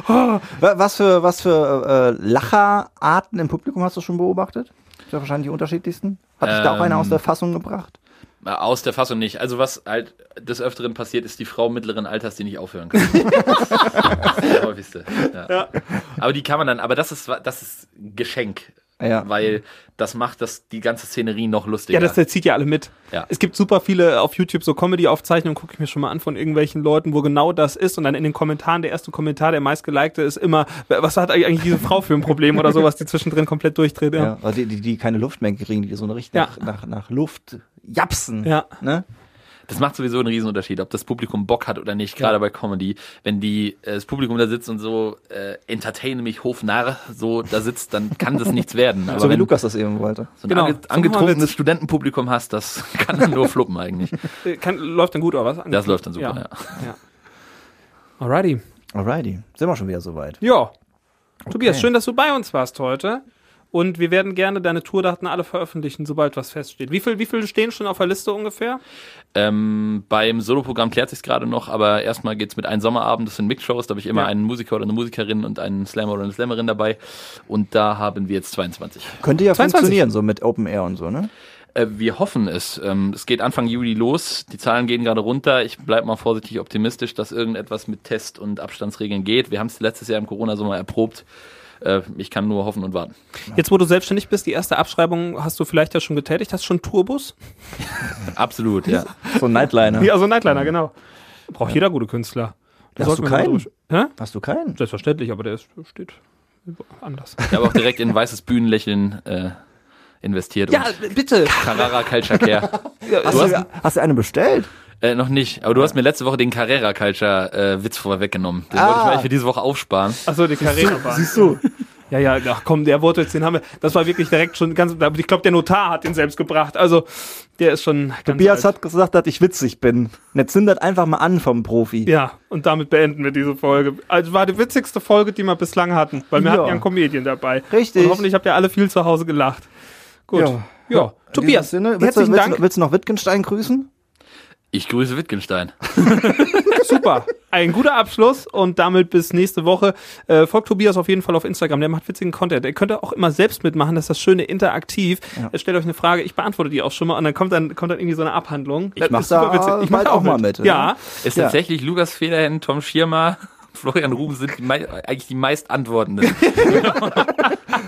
[SPEAKER 3] Wa- Was für, was für äh, Lacherarten im Publikum hast du schon beobachtet? Das sind wahrscheinlich die unterschiedlichsten. Hat dich da auch einer
[SPEAKER 4] Ähm,
[SPEAKER 3] aus der Fassung gebracht?
[SPEAKER 4] Äh, Aus der Fassung nicht. Also was halt des Öfteren passiert, ist die Frau mittleren Alters, die nicht aufhören kann. <laughs> das ist der häufigste. Ja. Aber die kann man dann, aber das ist, das ist Geschenk.
[SPEAKER 3] Ja.
[SPEAKER 4] Weil das macht das, die ganze Szenerie noch lustiger.
[SPEAKER 2] Ja, das, das zieht ja alle mit.
[SPEAKER 4] Ja.
[SPEAKER 2] Es gibt super viele auf YouTube so Comedy-Aufzeichnungen, gucke ich mir schon mal an von irgendwelchen Leuten, wo genau das ist. Und dann in den Kommentaren, der erste Kommentar, der meistgelikte, ist immer, was hat eigentlich diese Frau für ein Problem oder sowas, die zwischendrin komplett durchdreht. Ja.
[SPEAKER 3] Ja. Also die, die, die keine Luft mehr kriegen, die so eine richtig
[SPEAKER 2] Ja.
[SPEAKER 3] nach, nach, nach Luft japsen.
[SPEAKER 2] Ja.
[SPEAKER 3] Ne?
[SPEAKER 4] Das macht sowieso einen Riesenunterschied, ob das Publikum Bock hat oder nicht, gerade bei Comedy. Wenn die, äh, das Publikum da sitzt und so, äh, entertaine mich hofnarr, so da sitzt, dann kann das nichts werden. <laughs> Aber
[SPEAKER 3] So wie
[SPEAKER 4] wenn
[SPEAKER 3] Lukas das eben wollte.
[SPEAKER 4] so ein
[SPEAKER 2] Genau.
[SPEAKER 4] ange angetrunkenes. Studentenpublikum hast, das <laughs> kann dann nur fluppen eigentlich.
[SPEAKER 2] Äh, Kann, läuft dann gut, oder was?
[SPEAKER 4] Das läuft dann super, ja.
[SPEAKER 2] ja. Alrighty.
[SPEAKER 3] Alrighty. Sind wir schon wieder soweit.
[SPEAKER 2] Ja. Tobias, schön, dass du bei uns warst heute. Und wir werden gerne deine Tourdaten alle veröffentlichen, sobald was feststeht. Wie viel, wie viele stehen schon auf der Liste ungefähr?
[SPEAKER 4] Ähm, beim Soloprogramm klärt sich gerade noch, aber erstmal geht's mit einem Sommerabend, das sind Mixshows, da habe ich immer
[SPEAKER 2] Ja.
[SPEAKER 4] einen Musiker oder eine Musikerin und einen Slammer oder eine Slammerin dabei. Und da haben wir jetzt 22.
[SPEAKER 3] Könnte ja
[SPEAKER 2] 22.
[SPEAKER 3] funktionieren, so mit Open Air und so, ne?
[SPEAKER 4] Äh, wir hoffen es. Ähm, es geht Anfang Juli los. Die Zahlen gehen gerade runter. Ich bleibe mal vorsichtig optimistisch, dass irgendetwas mit Test und Abstandsregeln geht. Wir haben es letztes Jahr im Corona-Sommer erprobt. Äh, ich kann nur hoffen und warten.
[SPEAKER 2] Jetzt, wo du selbstständig bist, die erste Abschreibung hast du vielleicht ja schon getätigt. Hast du schon Tourbus? <laughs>
[SPEAKER 4] Absolut, ja.
[SPEAKER 3] So ein Nightliner.
[SPEAKER 2] Ja, also Nightliner, genau. Braucht jeder gute Künstler. Da
[SPEAKER 3] Hast du keinen?
[SPEAKER 2] Hä?
[SPEAKER 3] Hast du keinen?
[SPEAKER 2] Selbstverständlich, aber der ist, steht anders.
[SPEAKER 4] Ich habe auch direkt in weißes Bühnenlächeln äh, investiert.
[SPEAKER 2] Ja,
[SPEAKER 4] und
[SPEAKER 2] bitte.
[SPEAKER 4] Carrara Culture Care. <laughs>
[SPEAKER 3] Hast
[SPEAKER 4] Du
[SPEAKER 3] du,
[SPEAKER 4] hast
[SPEAKER 3] du eine bestellt?
[SPEAKER 4] Äh, noch nicht, aber du hast mir letzte Woche den Carrera Culture äh, Witz vorweggenommen. Den wollte ich mir eigentlich für diese Woche aufsparen.
[SPEAKER 2] Achso, die Carrera-Bahn.
[SPEAKER 3] Siehst du?
[SPEAKER 2] Ja, ja, ach komm, der Wortwitz, den haben wir, das war wirklich direkt schon ganz, ich glaube, der Notar hat den selbst gebracht. Also, der ist schon ganz
[SPEAKER 3] Tobias
[SPEAKER 2] alt.
[SPEAKER 3] hat gesagt, dass ich witzig bin. Und Jetzt zündet einfach mal an vom Profi.
[SPEAKER 2] Ja, und damit beenden wir diese Folge. Also war die witzigste Folge, die wir bislang hatten, weil wir
[SPEAKER 3] Ja.
[SPEAKER 2] hatten ja einen Comedian dabei.
[SPEAKER 3] Richtig.
[SPEAKER 2] Und hoffentlich habt ihr alle viel zu Hause gelacht. Gut. Ja.
[SPEAKER 3] Ja.
[SPEAKER 2] Tobias,
[SPEAKER 3] Sinne, willst, du,
[SPEAKER 2] herzlichen
[SPEAKER 3] willst,
[SPEAKER 2] Dank.
[SPEAKER 3] du, willst du noch Wittgenstein grüßen?
[SPEAKER 4] Ich grüße Wittgenstein. <laughs>
[SPEAKER 2] Super. Ein guter Abschluss und damit bis nächste Woche. Äh, folgt Tobias auf jeden Fall auf Instagram. Der macht witzigen Content. Er könnte auch immer selbst mitmachen. Das ist das Schöne interaktiv. Er stellt euch eine Frage. Ich beantworte die auch schon mal und dann kommt dann, kommt dann irgendwie so eine Abhandlung.
[SPEAKER 3] Ich mach da
[SPEAKER 2] Ich mach
[SPEAKER 3] bald auch mal mit,
[SPEAKER 2] Ja.
[SPEAKER 4] Ist
[SPEAKER 3] Ja.
[SPEAKER 4] tatsächlich Lukas Federhen, Tom Schirmer, <laughs> Florian Ruben sind die eigentlich die meist Antwortenden. <laughs>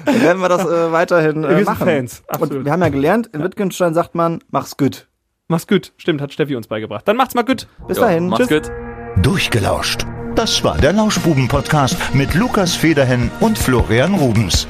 [SPEAKER 3] Werden wir das äh, weiterhin
[SPEAKER 2] Wir
[SPEAKER 3] äh,
[SPEAKER 2] sind
[SPEAKER 3] machen.
[SPEAKER 2] Fans, absolut.
[SPEAKER 3] Und wir haben ja gelernt, in Wittgenstein sagt man, mach's gut.
[SPEAKER 2] Mach's gut. Stimmt, hat Steffi uns beigebracht. Dann macht's mal gut.
[SPEAKER 3] Bis
[SPEAKER 4] Jo,
[SPEAKER 3] dahin. Tschüss.
[SPEAKER 4] gut.
[SPEAKER 1] Durchgelauscht. Das war der Lauschbuben-Podcast mit Lukas Federhen und Florian Rubens.